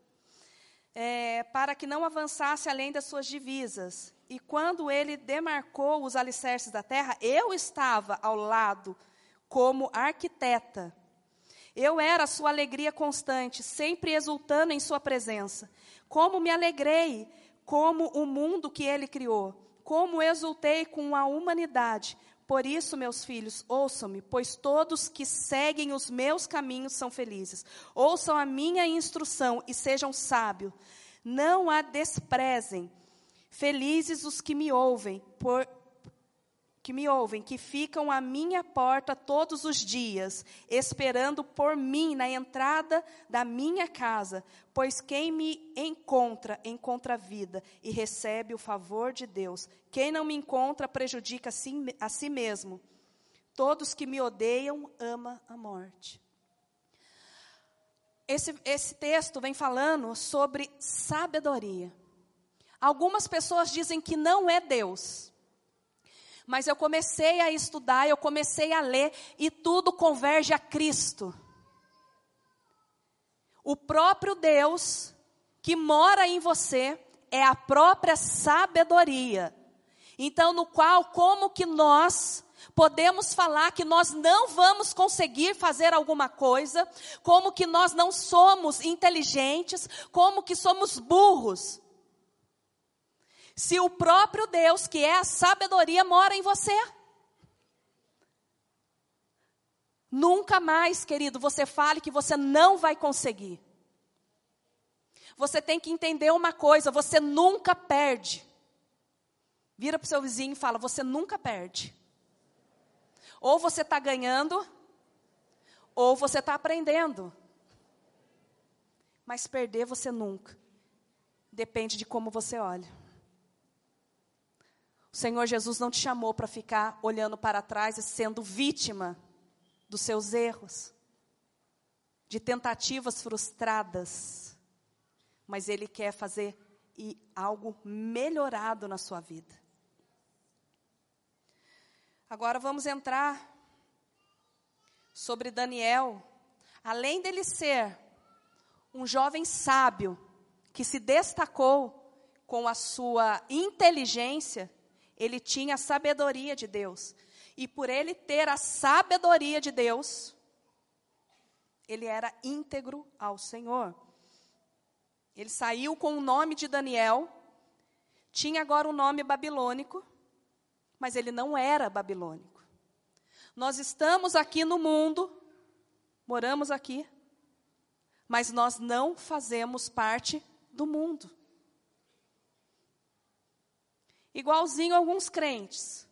É, para que não avançasse além das suas divisas. E quando ele demarcou os alicerces da terra, eu estava ao lado como arquiteta. Eu era a sua alegria constante, sempre exultando em sua presença. Como me alegrei, como o mundo que ele criou como exultei com a humanidade. Por isso, meus filhos, ouçam-me, pois todos que seguem os meus caminhos são felizes. Ouçam a minha instrução e sejam sábios. Não a desprezem. Felizes os que me ouvem, por, que me ouvem, que ficam à minha porta todos os dias, esperando por mim na entrada da minha casa, pois quem me encontra, encontra vida e recebe o favor de Deus. Quem não me encontra, prejudica a si, a si mesmo. Todos que me odeiam, ama a morte. Esse, esse texto vem falando sobre sabedoria. Algumas pessoas dizem que não é Deus. Mas eu comecei a estudar, eu comecei a ler e tudo converge a Cristo. O próprio Deus que mora em você é a própria sabedoria. Então, no qual, como que nós podemos falar que nós não vamos conseguir fazer alguma coisa, como que nós não somos inteligentes, como que somos burros. Se o próprio Deus, que é a sabedoria, mora em você. Nunca mais, querido, você fale que você não vai conseguir. Você tem que entender uma coisa: você nunca perde. Vira para o seu vizinho e fala: você nunca perde. Ou você está ganhando, ou você está aprendendo. Mas perder você nunca. Depende de como você olha. O Senhor Jesus não te chamou para ficar olhando para trás e sendo vítima dos seus erros, de tentativas frustradas, mas Ele quer fazer e algo melhorado na sua vida. Agora vamos entrar sobre Daniel. Além dele ser um jovem sábio que se destacou com a sua inteligência, ele tinha a sabedoria de Deus. E por ele ter a sabedoria de Deus, ele era íntegro ao Senhor. Ele saiu com o nome de Daniel, tinha agora o um nome babilônico, mas ele não era babilônico. Nós estamos aqui no mundo, moramos aqui, mas nós não fazemos parte do mundo. Igualzinho alguns crentes.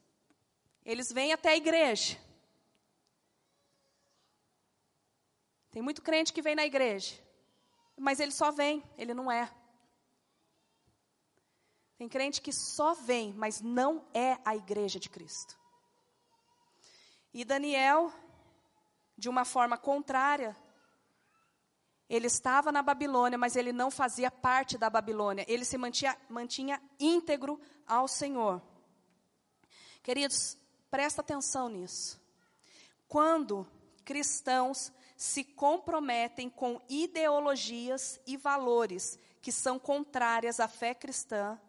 Eles vêm até a igreja. Tem muito crente que vem na igreja, mas ele só vem, ele não é. Tem crente que só vem, mas não é a igreja de Cristo. E Daniel, de uma forma contrária, ele estava na Babilônia, mas ele não fazia parte da Babilônia. Ele se mantinha, mantinha íntegro ao Senhor. Queridos, presta atenção nisso. Quando cristãos se comprometem com ideologias e valores que são contrárias à fé cristã,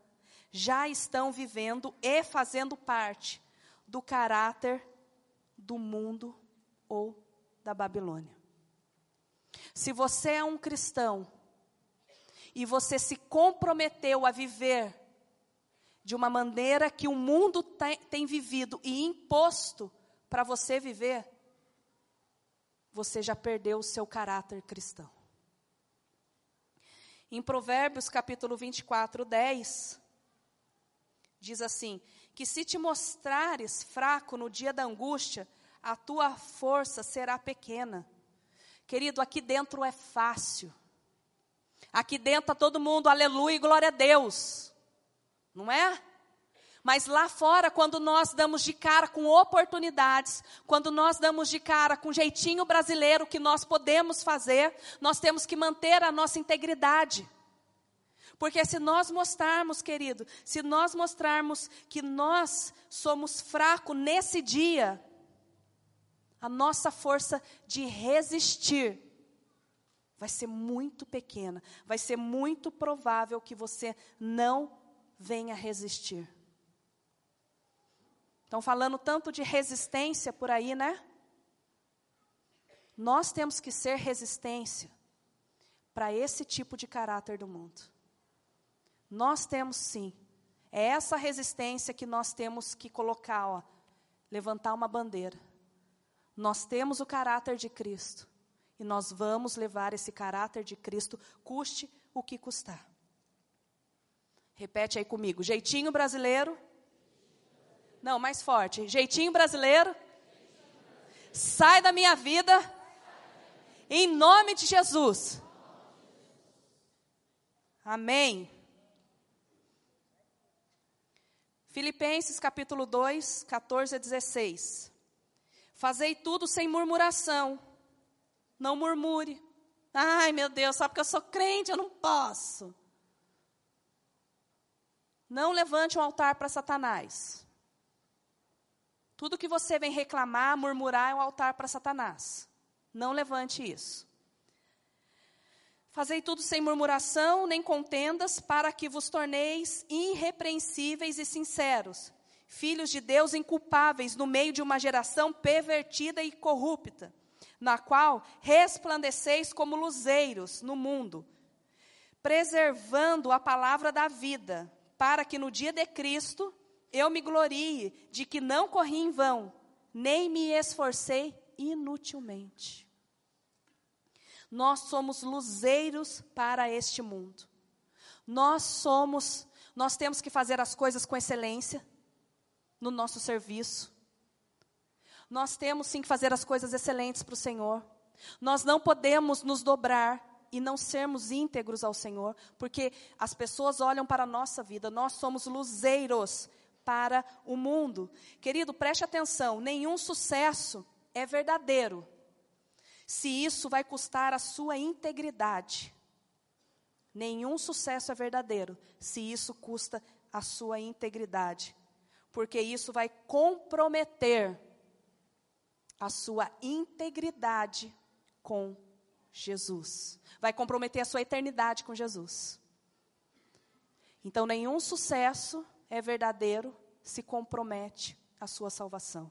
já estão vivendo e fazendo parte do caráter do mundo ou da Babilônia. Se você é um cristão e você se comprometeu a viver de uma maneira que o mundo tem, tem vivido e imposto para você viver, você já perdeu o seu caráter cristão. Em Provérbios capítulo 24, 10, diz assim: Que se te mostrares fraco no dia da angústia, a tua força será pequena. Querido, aqui dentro é fácil. Aqui dentro está todo mundo, aleluia e glória a Deus. Não é? Mas lá fora, quando nós damos de cara com oportunidades, quando nós damos de cara com jeitinho brasileiro que nós podemos fazer, nós temos que manter a nossa integridade. Porque se nós mostrarmos, querido, se nós mostrarmos que nós somos fracos nesse dia, a nossa força de resistir vai ser muito pequena, vai ser muito provável que você não venha resistir. Estão falando tanto de resistência por aí, né? Nós temos que ser resistência para esse tipo de caráter do mundo. Nós temos sim. É essa resistência que nós temos que colocar, ó, levantar uma bandeira. Nós temos o caráter de Cristo e nós vamos levar esse caráter de Cristo, custe o que custar. Repete aí comigo. Jeitinho brasileiro não, mais forte. Jeitinho brasileiro. Sai da minha vida. Em nome de Jesus. Amém. Filipenses capítulo 2, 14 a 16. Fazei tudo sem murmuração. Não murmure. Ai, meu Deus, só porque eu sou crente eu não posso. Não levante um altar para Satanás. Tudo que você vem reclamar, murmurar é um altar para Satanás. Não levante isso. Fazei tudo sem murmuração, nem contendas, para que vos torneis irrepreensíveis e sinceros, filhos de Deus inculpáveis no meio de uma geração pervertida e corrupta, na qual resplandeceis como luzeiros no mundo, preservando a palavra da vida, para que no dia de Cristo eu me glorie de que não corri em vão, nem me esforcei inutilmente. Nós somos luzeiros para este mundo. Nós somos, nós temos que fazer as coisas com excelência no nosso serviço. Nós temos sim que fazer as coisas excelentes para o Senhor. Nós não podemos nos dobrar e não sermos íntegros ao Senhor, porque as pessoas olham para a nossa vida, nós somos luzeiros para o mundo. Querido, preste atenção: nenhum sucesso é verdadeiro se isso vai custar a sua integridade. Nenhum sucesso é verdadeiro se isso custa a sua integridade, porque isso vai comprometer a sua integridade com Jesus. Vai comprometer a sua eternidade com Jesus. Então, nenhum sucesso é verdadeiro se compromete à sua salvação.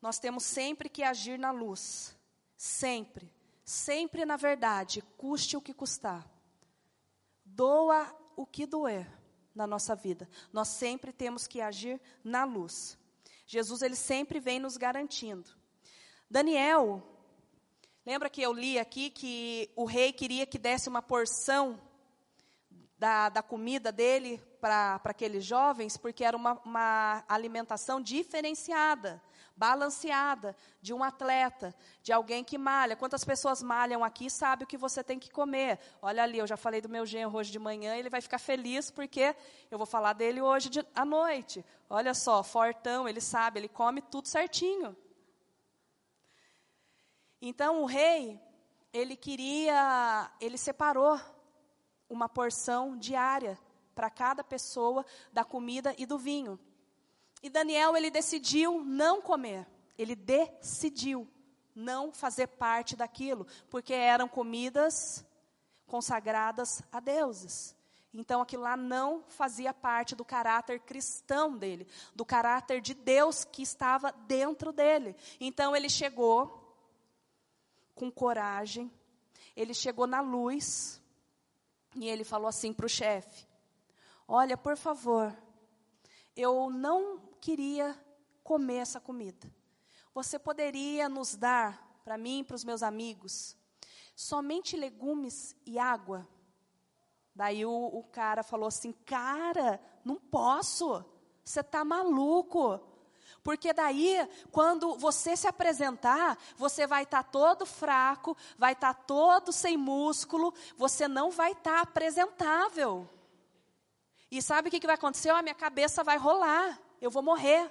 Nós temos sempre que agir na luz, sempre, sempre na verdade, custe o que custar. Doa o que doer na nossa vida. Nós sempre temos que agir na luz. Jesus ele sempre vem nos garantindo. Daniel, lembra que eu li aqui que o rei queria que desse uma porção da, da comida dele para aqueles jovens, porque era uma, uma alimentação diferenciada, balanceada, de um atleta, de alguém que malha. Quantas pessoas malham aqui sabe o que você tem que comer? Olha ali, eu já falei do meu genro hoje de manhã, ele vai ficar feliz porque eu vou falar dele hoje de, à noite. Olha só, fortão, ele sabe, ele come tudo certinho. Então o rei, ele queria, ele separou uma porção diária para cada pessoa da comida e do vinho. E Daniel, ele decidiu não comer. Ele decidiu não fazer parte daquilo, porque eram comidas consagradas a deuses. Então aquilo lá não fazia parte do caráter cristão dele, do caráter de Deus que estava dentro dele. Então ele chegou com coragem, ele chegou na luz e ele falou assim para o chefe: Olha, por favor, eu não queria comer essa comida. Você poderia nos dar, para mim e para os meus amigos, somente legumes e água? Daí o, o cara falou assim: Cara, não posso, você está maluco. Porque daí, quando você se apresentar, você vai estar tá todo fraco, vai estar tá todo sem músculo, você não vai estar tá apresentável. E sabe o que, que vai acontecer? a minha cabeça vai rolar, eu vou morrer.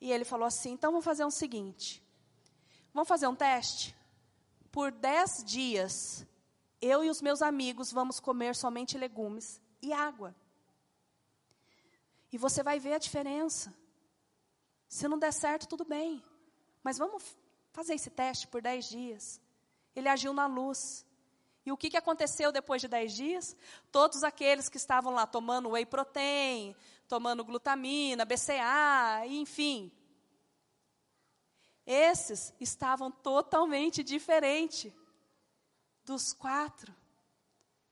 E ele falou assim: então vamos fazer o um seguinte: vamos fazer um teste? Por dez dias, eu e os meus amigos vamos comer somente legumes e água. E você vai ver a diferença. Se não der certo, tudo bem. Mas vamos fazer esse teste por dez dias. Ele agiu na luz. E o que, que aconteceu depois de dez dias? Todos aqueles que estavam lá tomando whey protein, tomando glutamina, BCA, enfim. Esses estavam totalmente diferentes dos quatro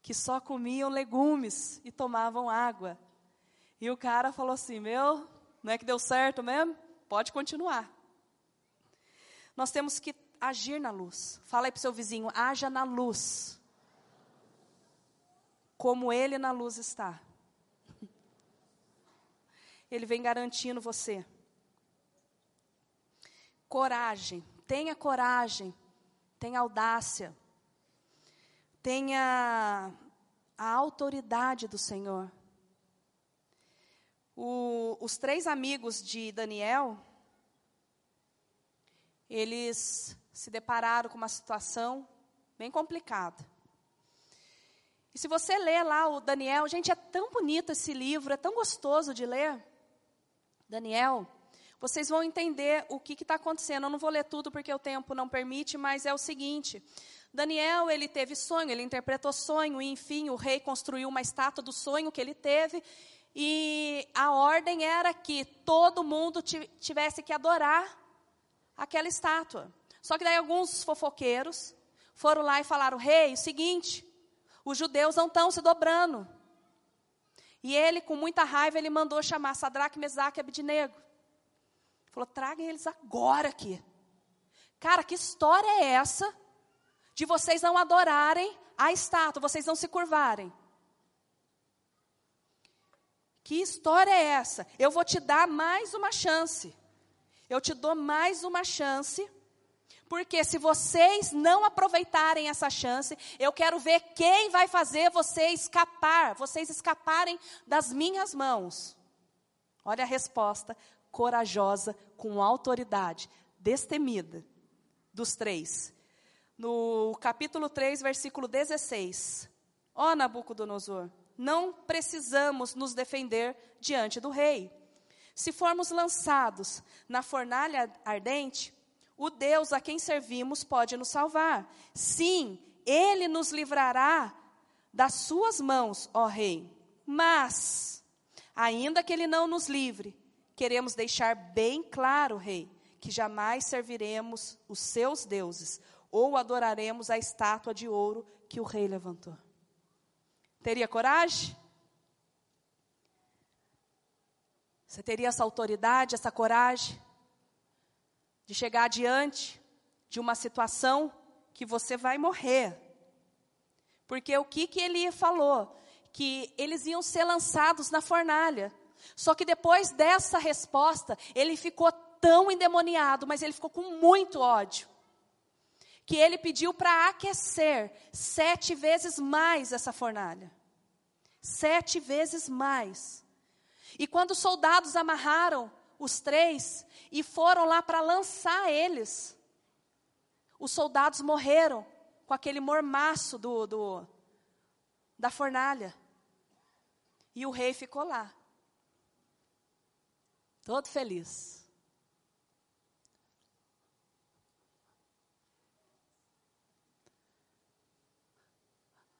que só comiam legumes e tomavam água. E o cara falou assim: Meu, não é que deu certo mesmo? Pode continuar. Nós temos que agir na luz. Fala aí para o seu vizinho: haja na luz. Como ele na luz está. Ele vem garantindo você. Coragem. Tenha coragem. Tenha audácia tenha a autoridade do Senhor. O, os três amigos de Daniel, eles se depararam com uma situação bem complicada. E se você ler lá o Daniel, gente, é tão bonito esse livro, é tão gostoso de ler. Daniel, vocês vão entender o que está acontecendo. Eu não vou ler tudo porque o tempo não permite, mas é o seguinte: Daniel, ele teve sonho, ele interpretou sonho, e enfim, o rei construiu uma estátua do sonho que ele teve, e a ordem era que todo mundo tivesse que adorar aquela estátua. Só que daí alguns fofoqueiros foram lá e falaram: rei, o seguinte, os judeus não estão se dobrando. E ele, com muita raiva, ele mandou chamar Sadraque, Mesaque e Abidnego. Falou: traguem eles agora aqui. Cara, que história é essa de vocês não adorarem a estátua, vocês não se curvarem. Que história é essa? Eu vou te dar mais uma chance. Eu te dou mais uma chance. Porque se vocês não aproveitarem essa chance, eu quero ver quem vai fazer você escapar, vocês escaparem das minhas mãos. Olha a resposta corajosa, com autoridade, destemida dos três no capítulo 3, versículo 16. Ó Nabucodonosor, não precisamos nos defender diante do rei. Se formos lançados na fornalha ardente, o Deus a quem servimos pode nos salvar. Sim, ele nos livrará das suas mãos, ó rei. Mas, ainda que ele não nos livre, queremos deixar bem claro, rei, que jamais serviremos os seus deuses ou adoraremos a estátua de ouro que o rei levantou. Teria coragem? Você teria essa autoridade, essa coragem de chegar diante de uma situação que você vai morrer? Porque o que, que ele falou? Que eles iam ser lançados na fornalha. Só que depois dessa resposta, ele ficou tão endemoniado, mas ele ficou com muito ódio que ele pediu para aquecer sete vezes mais essa fornalha. Sete vezes mais. E quando os soldados amarraram os três e foram lá para lançar eles, os soldados morreram com aquele mormaço do, do, da fornalha. E o rei ficou lá, todo feliz.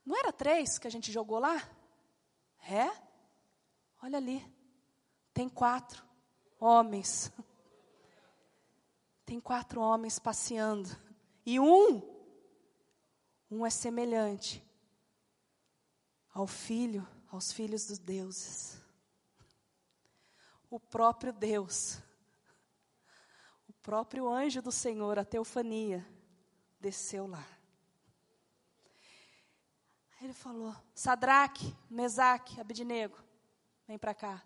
Não era três que a gente jogou lá? É? Olha ali. Tem quatro homens. Tem quatro homens passeando. E um, um é semelhante ao filho, aos filhos dos deuses. O próprio Deus, o próprio anjo do Senhor, a teofania, desceu lá. Ele falou: Sadraque, Mesaque, Abidnego, vem para cá.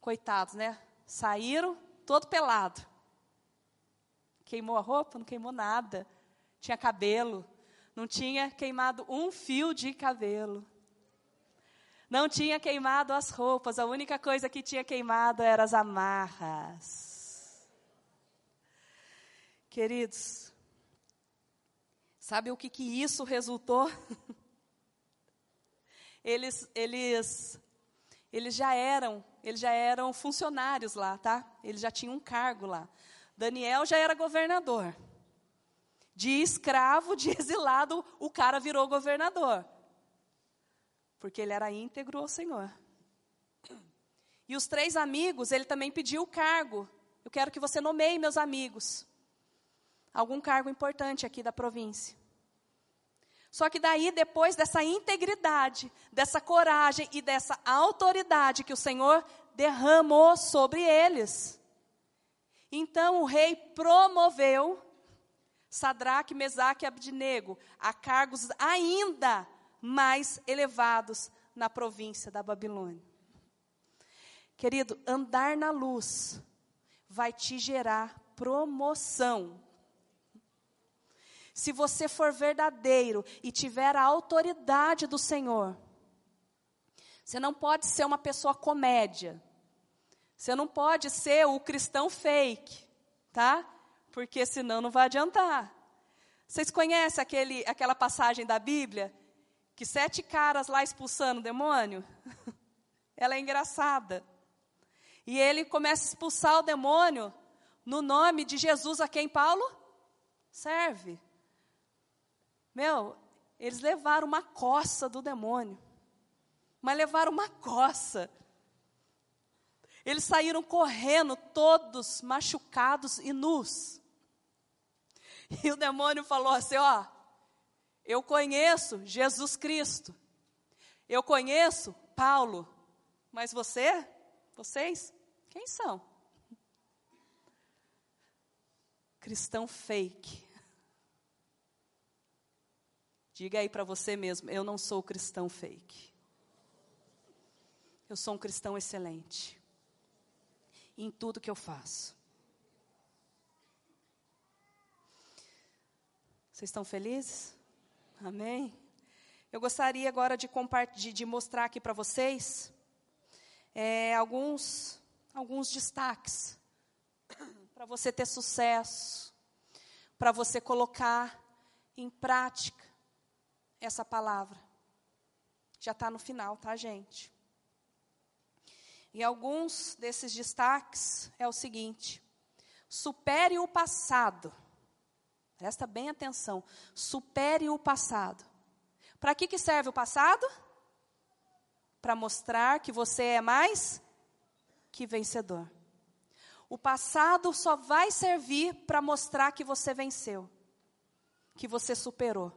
Coitados, né? Saíram todo pelado. Queimou a roupa? Não queimou nada. Tinha cabelo. Não tinha queimado um fio de cabelo. Não tinha queimado as roupas. A única coisa que tinha queimado eram as amarras. Queridos, sabe o que, que isso resultou? eles, eles, eles já eram, eles já eram funcionários lá, tá? Eles já tinham um cargo lá. Daniel já era governador. De escravo, de exilado, o cara virou governador. Porque ele era íntegro ao Senhor. E os três amigos, ele também pediu o cargo. Eu quero que você nomeie meus amigos. Algum cargo importante aqui da província. Só que daí, depois dessa integridade, dessa coragem e dessa autoridade que o Senhor derramou sobre eles, então o rei promoveu Sadraque, Mesaque e Abdinego a cargos ainda mais elevados na província da Babilônia. Querido, andar na luz vai te gerar promoção. Se você for verdadeiro e tiver a autoridade do Senhor, você não pode ser uma pessoa comédia. Você não pode ser o cristão fake, tá? porque senão não vai adiantar. Vocês conhecem aquele, aquela passagem da Bíblia? Que sete caras lá expulsando o demônio? Ela é engraçada. E ele começa a expulsar o demônio no nome de Jesus a quem Paulo serve. Meu, eles levaram uma coça do demônio. Mas levaram uma coça. Eles saíram correndo, todos machucados e nus. E o demônio falou assim: Ó, eu conheço Jesus Cristo, eu conheço Paulo, mas você, vocês, quem são? Cristão fake. Diga aí para você mesmo: eu não sou cristão fake. Eu sou um cristão excelente em tudo que eu faço. Vocês estão felizes? Amém? Eu gostaria agora de, de, de mostrar aqui para vocês é, alguns, alguns destaques para você ter sucesso, para você colocar em prática essa palavra. Já está no final, tá, gente? E alguns desses destaques é o seguinte: supere o passado. Presta bem atenção. Supere o passado. Para que, que serve o passado? Para mostrar que você é mais que vencedor. O passado só vai servir para mostrar que você venceu, que você superou.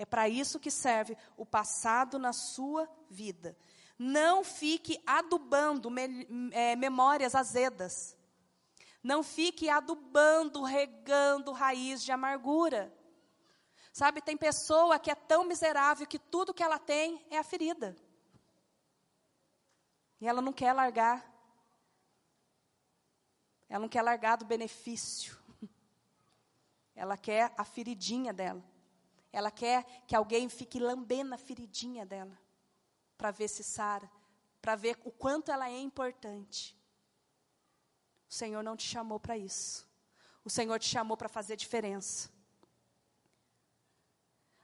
É para isso que serve o passado na sua vida. Não fique adubando me, é, memórias azedas. Não fique adubando, regando raiz de amargura. Sabe, tem pessoa que é tão miserável que tudo que ela tem é a ferida. E ela não quer largar. Ela não quer largar do benefício. Ela quer a feridinha dela. Ela quer que alguém fique lambendo a feridinha dela. Para ver se sara. Para ver o quanto ela é importante. O Senhor não te chamou para isso. O Senhor te chamou para fazer diferença.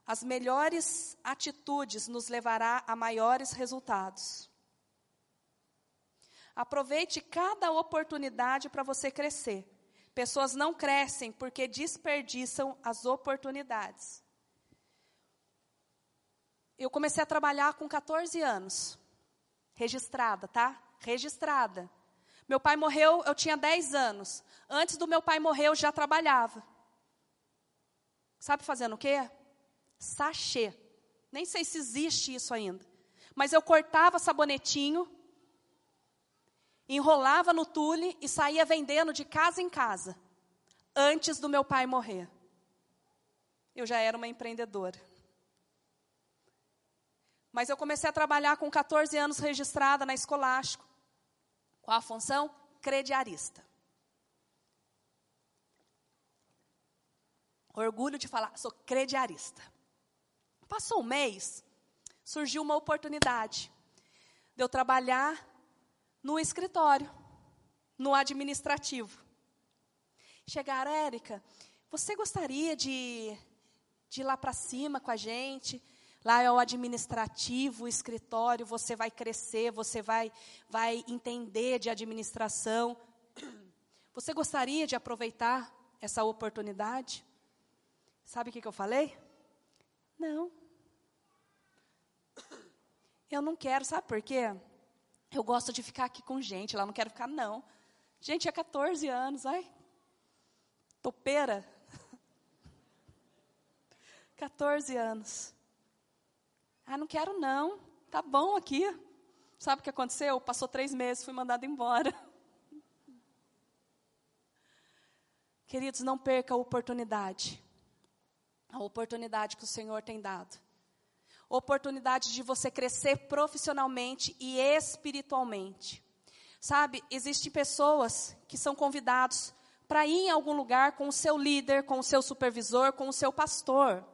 As melhores atitudes nos levará a maiores resultados. Aproveite cada oportunidade para você crescer. Pessoas não crescem porque desperdiçam as oportunidades. Eu comecei a trabalhar com 14 anos. Registrada, tá? Registrada. Meu pai morreu, eu tinha 10 anos. Antes do meu pai morrer, eu já trabalhava. Sabe fazendo o quê? Sachê. Nem sei se existe isso ainda. Mas eu cortava sabonetinho, enrolava no tule e saía vendendo de casa em casa. Antes do meu pai morrer. Eu já era uma empreendedora. Mas eu comecei a trabalhar com 14 anos registrada na Escolástico. Qual a função? Crediarista. Orgulho de falar, sou crediarista. Passou um mês, surgiu uma oportunidade de eu trabalhar no escritório, no administrativo. Chegaram, Érica, você gostaria de, de ir lá para cima com a gente? Lá é o administrativo, o escritório, você vai crescer, você vai, vai entender de administração. Você gostaria de aproveitar essa oportunidade? Sabe o que, que eu falei? Não. Eu não quero, sabe por quê? Eu gosto de ficar aqui com gente, lá não quero ficar, não. Gente, é 14 anos, ai. Topeira. 14 anos. Ah, não quero não. Tá bom aqui. Sabe o que aconteceu? Passou três meses, fui mandada embora. Queridos, não perca a oportunidade a oportunidade que o Senhor tem dado. Oportunidade de você crescer profissionalmente e espiritualmente. Sabe, existem pessoas que são convidados para ir em algum lugar com o seu líder, com o seu supervisor, com o seu pastor.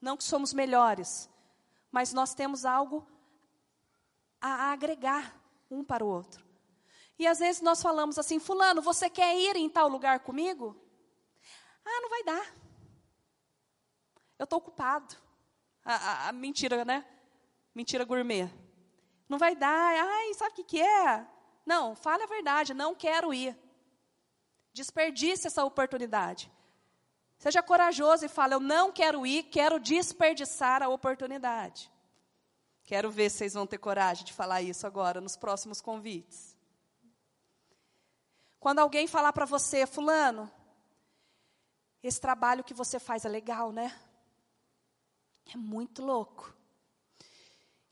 Não que somos melhores, mas nós temos algo a agregar um para o outro. E às vezes nós falamos assim: Fulano, você quer ir em tal lugar comigo? Ah, não vai dar. Eu estou ocupado. A, a, a, mentira, né? Mentira gourmet. Não vai dar. Ai, sabe o que, que é? Não, fale a verdade. Não quero ir. Desperdice essa oportunidade. Seja corajoso e fale: Eu não quero ir, quero desperdiçar a oportunidade. Quero ver se vocês vão ter coragem de falar isso agora, nos próximos convites. Quando alguém falar para você, Fulano, esse trabalho que você faz é legal, né? É muito louco.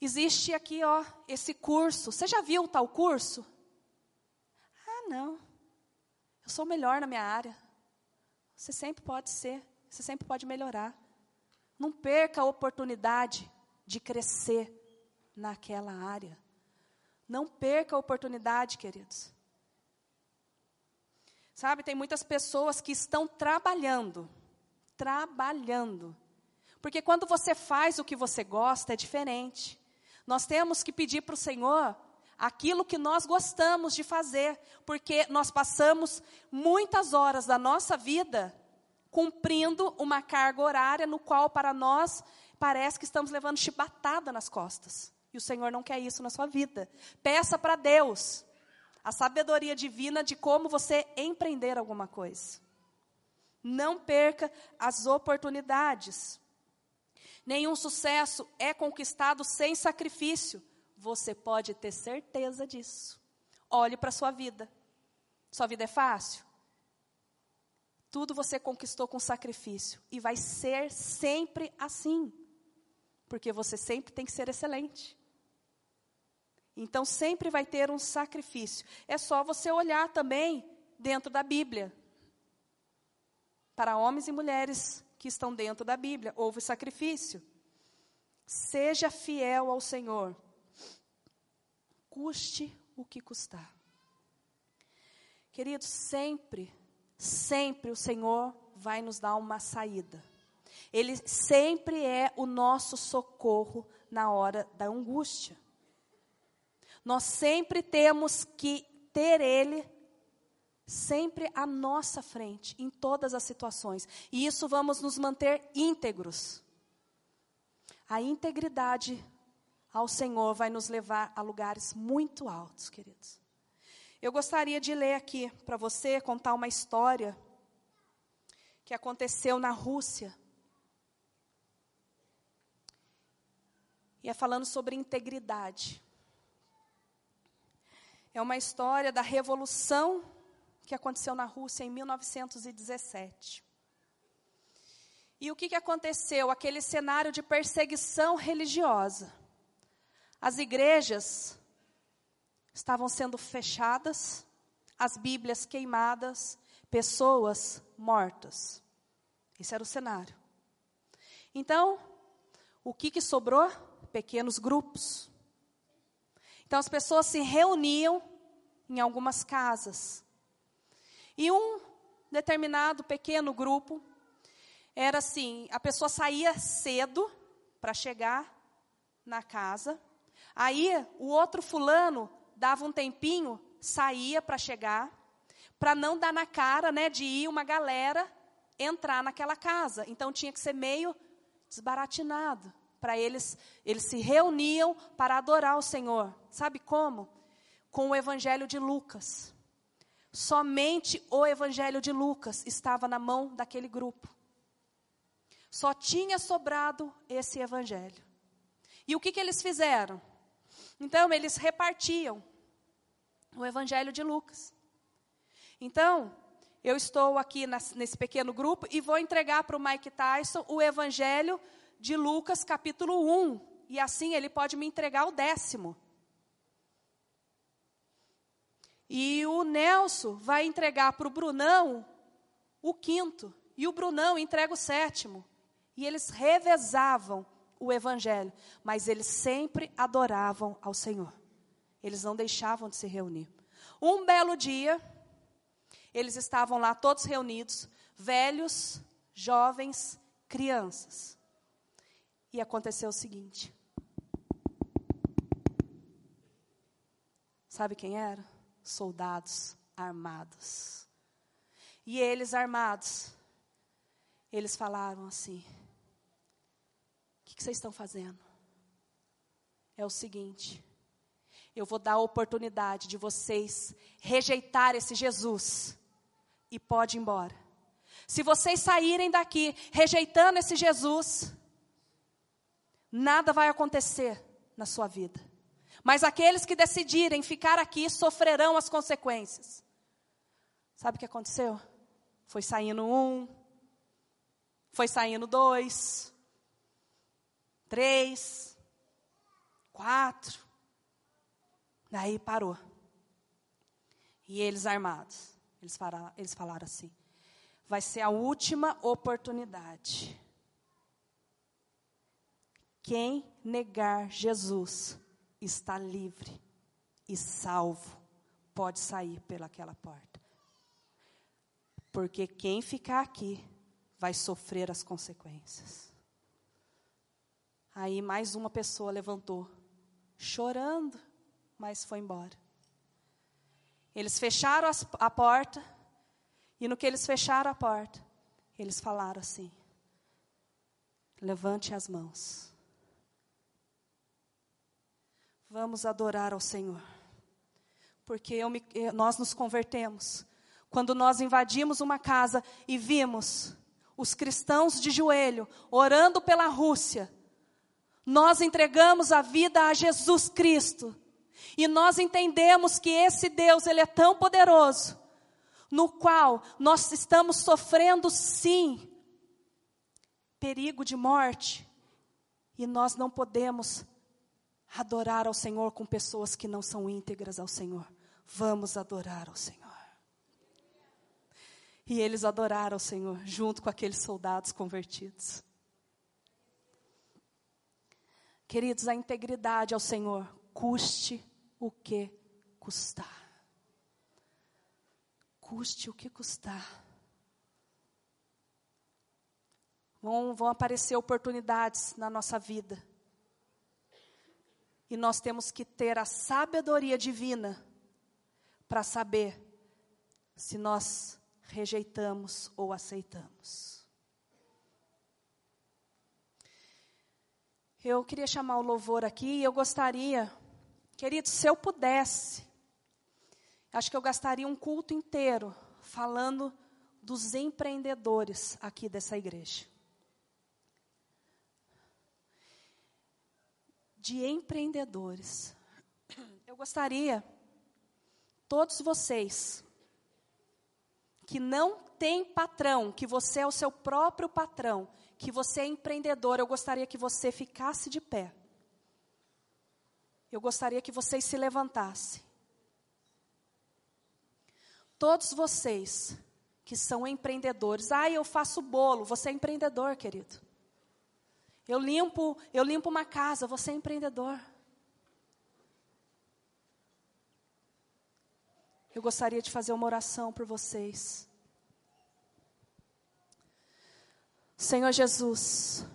Existe aqui, ó, esse curso. Você já viu tal curso? Ah, não. Eu sou melhor na minha área. Você sempre pode ser, você sempre pode melhorar. Não perca a oportunidade de crescer naquela área. Não perca a oportunidade, queridos. Sabe, tem muitas pessoas que estão trabalhando, trabalhando, porque quando você faz o que você gosta, é diferente. Nós temos que pedir para o Senhor aquilo que nós gostamos de fazer, porque nós passamos muitas horas da nossa vida cumprindo uma carga horária no qual para nós parece que estamos levando chibatada nas costas. E o Senhor não quer isso na sua vida. Peça para Deus a sabedoria divina de como você empreender alguma coisa. Não perca as oportunidades. Nenhum sucesso é conquistado sem sacrifício. Você pode ter certeza disso. Olhe para a sua vida. Sua vida é fácil? Tudo você conquistou com sacrifício. E vai ser sempre assim. Porque você sempre tem que ser excelente. Então sempre vai ter um sacrifício. É só você olhar também dentro da Bíblia. Para homens e mulheres que estão dentro da Bíblia. Houve sacrifício. Seja fiel ao Senhor, custe o que custar. Queridos, sempre, sempre o Senhor vai nos dar uma saída. Ele sempre é o nosso socorro na hora da angústia. Nós sempre temos que ter Ele sempre à nossa frente, em todas as situações. E isso vamos nos manter íntegros. A integridade ao Senhor vai nos levar a lugares muito altos, queridos. Eu gostaria de ler aqui para você, contar uma história que aconteceu na Rússia. E é falando sobre integridade. É uma história da revolução que aconteceu na Rússia em 1917. E o que, que aconteceu? Aquele cenário de perseguição religiosa. As igrejas estavam sendo fechadas, as Bíblias queimadas, pessoas mortas. Esse era o cenário. Então, o que, que sobrou? Pequenos grupos. Então, as pessoas se reuniam em algumas casas. E um determinado pequeno grupo era assim: a pessoa saía cedo para chegar na casa, aí o outro fulano dava um tempinho, saía para chegar, para não dar na cara, né, de ir uma galera entrar naquela casa. Então tinha que ser meio desbaratinado para eles, eles se reuniam para adorar o Senhor. Sabe como? Com o evangelho de Lucas. Somente o evangelho de Lucas estava na mão daquele grupo. Só tinha sobrado esse evangelho. E o que, que eles fizeram? Então, eles repartiam o evangelho de Lucas. Então, eu estou aqui nesse pequeno grupo e vou entregar para o Mike Tyson o Evangelho de Lucas, capítulo 1. E assim ele pode me entregar o décimo. E o Nelson vai entregar para o Brunão o quinto. E o Brunão entrega o sétimo. E eles revezavam o Evangelho. Mas eles sempre adoravam ao Senhor. Eles não deixavam de se reunir. Um belo dia eles estavam lá todos reunidos, velhos, jovens, crianças. E aconteceu o seguinte. Sabe quem era? Soldados armados. E eles armados, eles falaram assim: que, vocês estão fazendo? É o seguinte, eu vou dar a oportunidade de vocês rejeitar esse Jesus e pode ir embora. Se vocês saírem daqui rejeitando esse Jesus, nada vai acontecer na sua vida. Mas aqueles que decidirem ficar aqui sofrerão as consequências. Sabe o que aconteceu? Foi saindo um, foi saindo dois, três, quatro. Daí parou. E eles armados. Eles falaram, eles falaram assim: vai ser a última oportunidade. Quem negar Jesus está livre e salvo, pode sair pelaquela porta. Porque quem ficar aqui vai sofrer as consequências. Aí mais uma pessoa levantou, chorando, mas foi embora. Eles fecharam a porta, e no que eles fecharam a porta, eles falaram assim: levante as mãos. Vamos adorar ao Senhor. Porque me, nós nos convertemos. Quando nós invadimos uma casa e vimos os cristãos de joelho orando pela Rússia, nós entregamos a vida a Jesus Cristo e nós entendemos que esse Deus, ele é tão poderoso, no qual nós estamos sofrendo sim perigo de morte, e nós não podemos adorar ao Senhor com pessoas que não são íntegras ao Senhor. Vamos adorar ao Senhor. E eles adoraram ao Senhor junto com aqueles soldados convertidos. Queridos, a integridade ao Senhor custe o que custar. Custe o que custar. Vão, vão aparecer oportunidades na nossa vida. E nós temos que ter a sabedoria divina para saber se nós rejeitamos ou aceitamos. Eu queria chamar o louvor aqui e eu gostaria Queridos, se eu pudesse, acho que eu gastaria um culto inteiro falando dos empreendedores aqui dessa igreja. de empreendedores. Eu gostaria, todos vocês, que não tem patrão, que você é o seu próprio patrão, que você é empreendedor, eu gostaria que você ficasse de pé. Eu gostaria que vocês se levantassem. Todos vocês que são empreendedores. Ah, eu faço bolo, você é empreendedor, querido. Eu limpo, eu limpo uma casa, você é empreendedor. Eu gostaria de fazer uma oração por vocês. Senhor Jesus,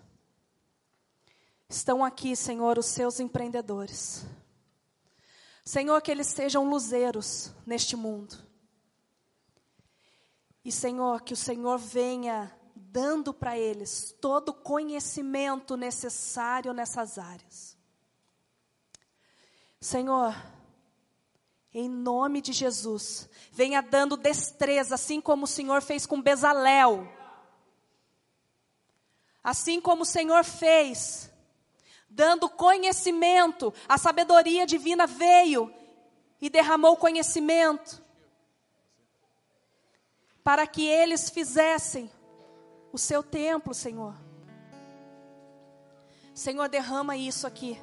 estão aqui, Senhor, os seus empreendedores. Senhor, que eles sejam luzeiros neste mundo. E, Senhor, que o Senhor venha dando para eles todo o conhecimento necessário nessas áreas. Senhor, em nome de Jesus, venha dando destreza, assim como o Senhor fez com Bezalel. Assim como o Senhor fez, dando conhecimento, a sabedoria divina veio e derramou conhecimento para que eles fizessem o seu templo, Senhor. Senhor, derrama isso aqui,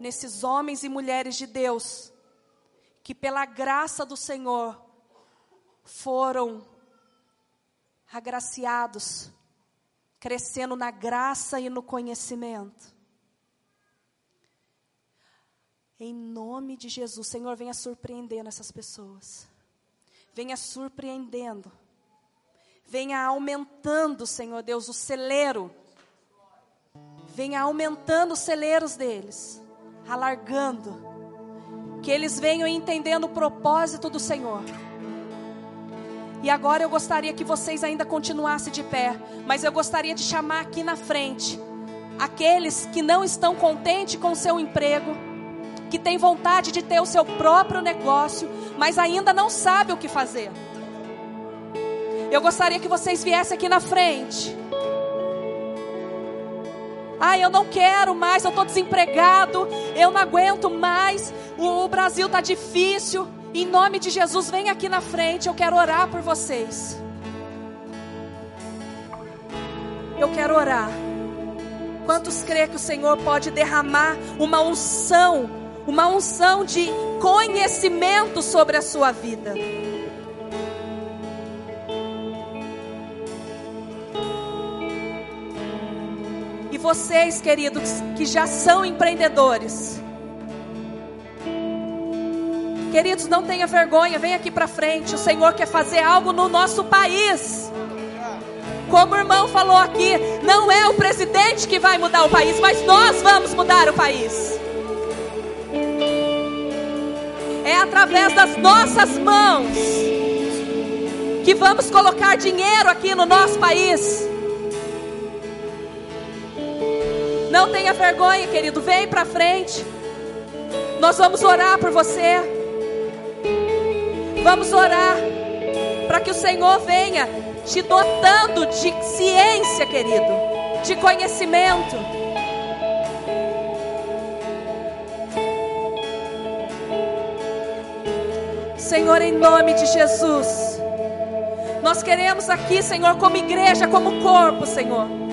nesses homens e mulheres de Deus, que pela graça do Senhor foram agraciados, crescendo na graça e no conhecimento. Em nome de Jesus, Senhor, venha surpreendendo essas pessoas. Venha surpreendendo venha aumentando, Senhor Deus, o celeiro. Venha aumentando os celeiros deles, alargando. Que eles venham entendendo o propósito do Senhor. E agora eu gostaria que vocês ainda continuassem de pé, mas eu gostaria de chamar aqui na frente aqueles que não estão contentes com o seu emprego, que têm vontade de ter o seu próprio negócio, mas ainda não sabem o que fazer. Eu gostaria que vocês viessem aqui na frente. Ah, eu não quero mais, eu estou desempregado, eu não aguento mais, o, o Brasil está difícil. Em nome de Jesus, vem aqui na frente, eu quero orar por vocês. Eu quero orar. Quantos crê que o Senhor pode derramar uma unção, uma unção de conhecimento sobre a sua vida? vocês, queridos, que já são empreendedores. Queridos, não tenha vergonha, vem aqui para frente. O Senhor quer fazer algo no nosso país. Como o irmão falou aqui, não é o presidente que vai mudar o país, mas nós vamos mudar o país. É através das nossas mãos que vamos colocar dinheiro aqui no nosso país. Não tenha vergonha, querido. Vem para frente. Nós vamos orar por você. Vamos orar para que o Senhor venha te dotando de ciência, querido, de conhecimento. Senhor, em nome de Jesus, nós queremos aqui, Senhor, como igreja, como corpo, Senhor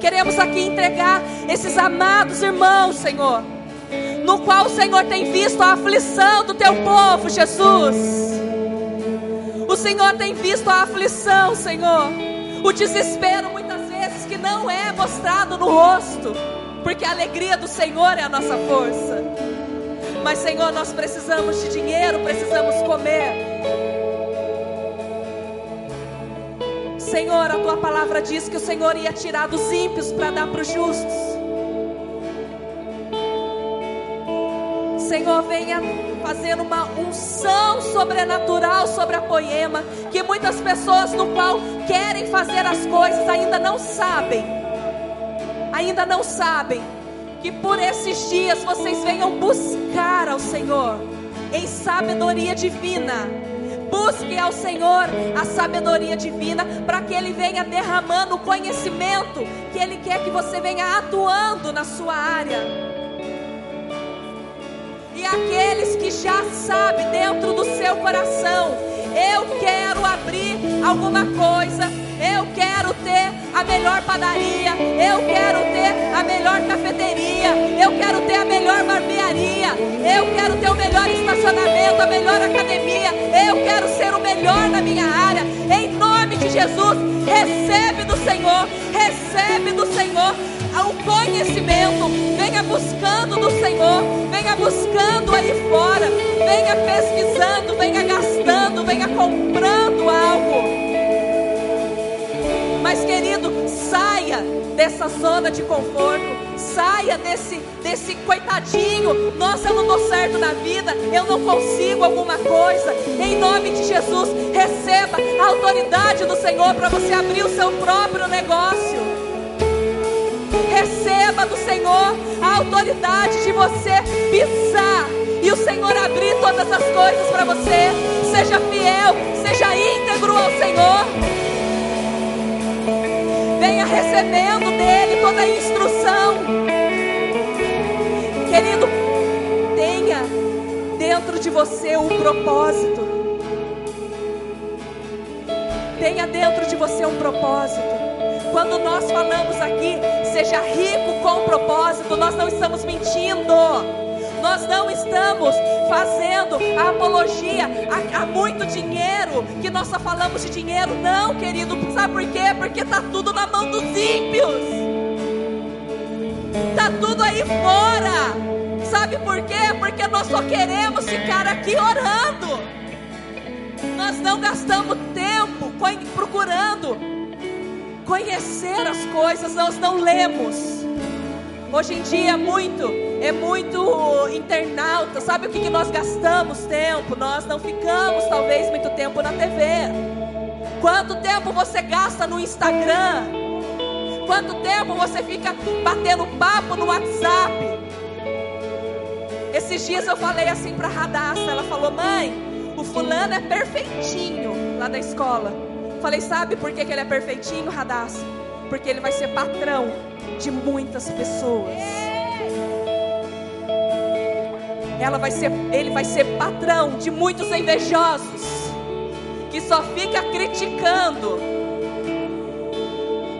Queremos aqui entregar esses amados irmãos, Senhor, no qual o Senhor tem visto a aflição do teu povo, Jesus. O Senhor tem visto a aflição, Senhor, o desespero muitas vezes que não é mostrado no rosto, porque a alegria do Senhor é a nossa força. Mas, Senhor, nós precisamos de dinheiro, precisamos comer. Senhor, a tua palavra diz que o Senhor ia tirar dos ímpios para dar para os justos. Senhor, venha fazendo uma unção sobrenatural sobre a poema, que muitas pessoas no qual querem fazer as coisas ainda não sabem. Ainda não sabem que por esses dias vocês venham buscar ao Senhor em sabedoria divina Busque ao Senhor a sabedoria divina para que Ele venha derramando o conhecimento que Ele quer que você venha atuando na sua área. Aqueles que já sabem dentro do seu coração, eu quero abrir alguma coisa, eu quero ter a melhor padaria, eu quero ter a melhor cafeteria, eu quero ter a melhor barbearia, eu quero ter o melhor estacionamento, a melhor academia, eu quero ser o melhor na minha área. Em nome de Jesus, recebe do Senhor, recebe do Senhor o conhecimento, venha buscando do Senhor, venha buscando aí fora, venha pesquisando, venha gastando, venha comprando algo. Mas querido, saia dessa zona de conforto, saia desse desse coitadinho. Nossa, eu não dou certo na vida, eu não consigo alguma coisa. Em nome de Jesus, receba a autoridade do Senhor para você abrir o seu próprio negócio. Receba do Senhor a autoridade de você pisar e o Senhor abrir todas as coisas para você. Seja fiel, seja íntegro ao Senhor recebendo dele toda a instrução. Querido, tenha dentro de você um propósito. Tenha dentro de você um propósito. Quando nós falamos aqui, seja rico com propósito, nós não estamos mentindo. Nós não estamos fazendo a apologia a, a, muito dinheiro, que nós só falamos de dinheiro. Não, querido, sabe por quê? Porque está tudo na mão dos ímpios. Está tudo aí fora. Sabe por quê? Porque nós só queremos ficar aqui orando. Nós não gastamos tempo procurando conhecer as coisas, nós não lemos. Hoje em dia é muito, é muito internauta. Sabe o que, que nós gastamos tempo? Nós não ficamos talvez muito tempo na TV. Quanto tempo você gasta no Instagram? Quanto tempo você fica batendo papo no WhatsApp? Esses dias eu falei assim para Radassa, ela falou: "Mãe, o fulano é perfeitinho lá da escola". Falei: "Sabe por que, que ele é perfeitinho, Radassa? Porque ele vai ser patrão de muitas pessoas. Ela vai ser, ele vai ser patrão de muitos invejosos que só fica criticando.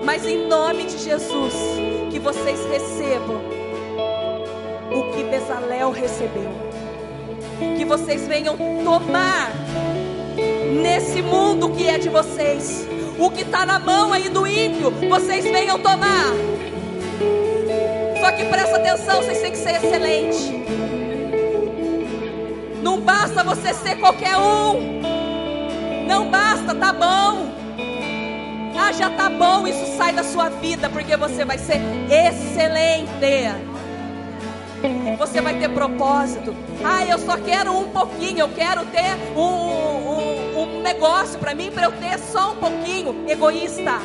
Mas em nome de Jesus, que vocês recebam o que Bezalel recebeu. Que vocês venham tomar nesse mundo que é de vocês. O que está na mão aí do ímpio, vocês venham tomar. Só que presta atenção, vocês têm que ser excelente. Não basta você ser qualquer um. Não basta, tá bom. Ah, já tá bom, isso sai da sua vida, porque você vai ser excelente. Você vai ter propósito. Ah, eu só quero um pouquinho, eu quero ter um, um, negócio para mim, para eu ter só um pouquinho. Egoísta.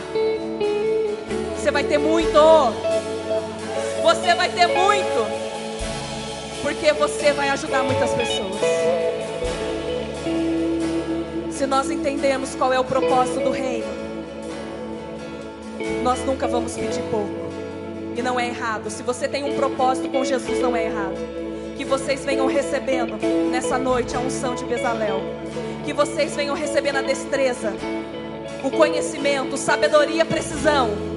Você vai ter muito. Você vai ter muito, porque você vai ajudar muitas pessoas. Se nós entendemos qual é o propósito do reino, nós nunca vamos pedir pouco. E não é errado. Se você tem um propósito com Jesus, não é errado. Que vocês venham recebendo nessa noite a unção de Bezalel. Que vocês venham recebendo a destreza, o conhecimento, sabedoria, precisão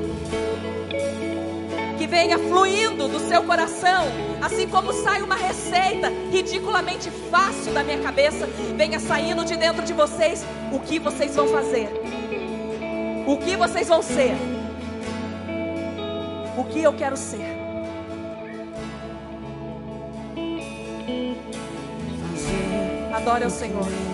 que venha fluindo do seu coração, assim como sai uma receita ridiculamente fácil da minha cabeça, venha saindo de dentro de vocês o que vocês vão fazer, o que vocês vão ser, o que eu quero ser. Adore ao Senhor.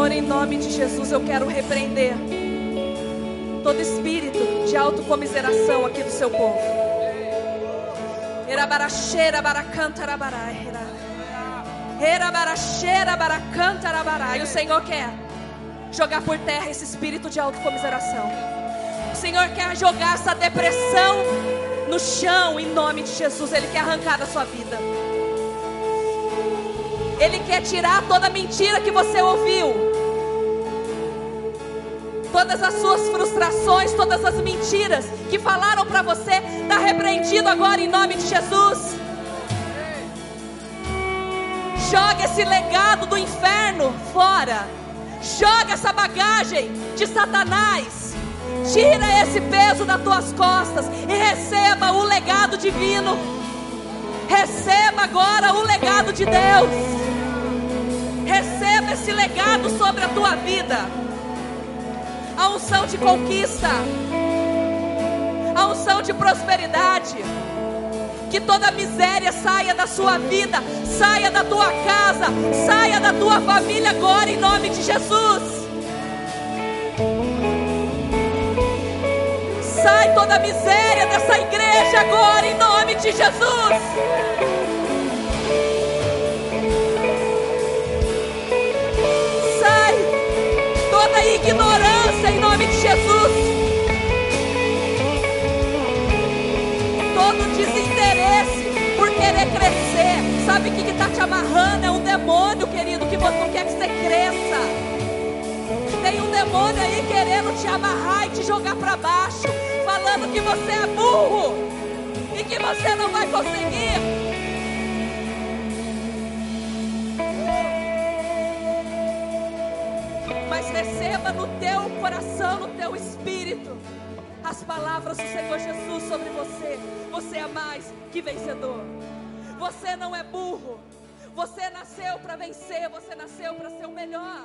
Senhor, em nome de Jesus, eu quero repreender todo espírito de autocomiseração aqui do seu povo. O Senhor quer jogar por terra esse espírito de autocomiseração. O Senhor quer jogar essa depressão no chão em nome de Jesus. Ele quer arrancar da sua vida. Ele quer tirar toda mentira que você ouviu. Todas as suas frustrações, todas as mentiras que falaram para você, está repreendido agora em nome de Jesus. Joga esse legado do inferno fora. Joga essa bagagem de Satanás. Tira esse peso das tuas costas e receba o legado divino. Receba agora o legado de Deus. Receba esse legado sobre a tua vida. A unção de conquista. A unção de prosperidade que toda miséria saia da sua vida, saia da tua casa, saia da tua família agora, em nome de Jesus. Sai toda miséria dessa igreja agora, em nome de Jesus. Toda ignorância, em nome de Jesus. querer crescer. Sabe o que está te amarrando? É um demônio, querido, que não quer que você cresça. Tem um demônio aí querendo te amarrar e te jogar para baixo, falando que você é burro e que você não vai conseguir. Mas receba no teu coração, no teu espírito, as palavras do Senhor Jesus sobre você. Você é mais que vencedor. Você não é burro. Você nasceu para vencer, você nasceu para ser o melhor.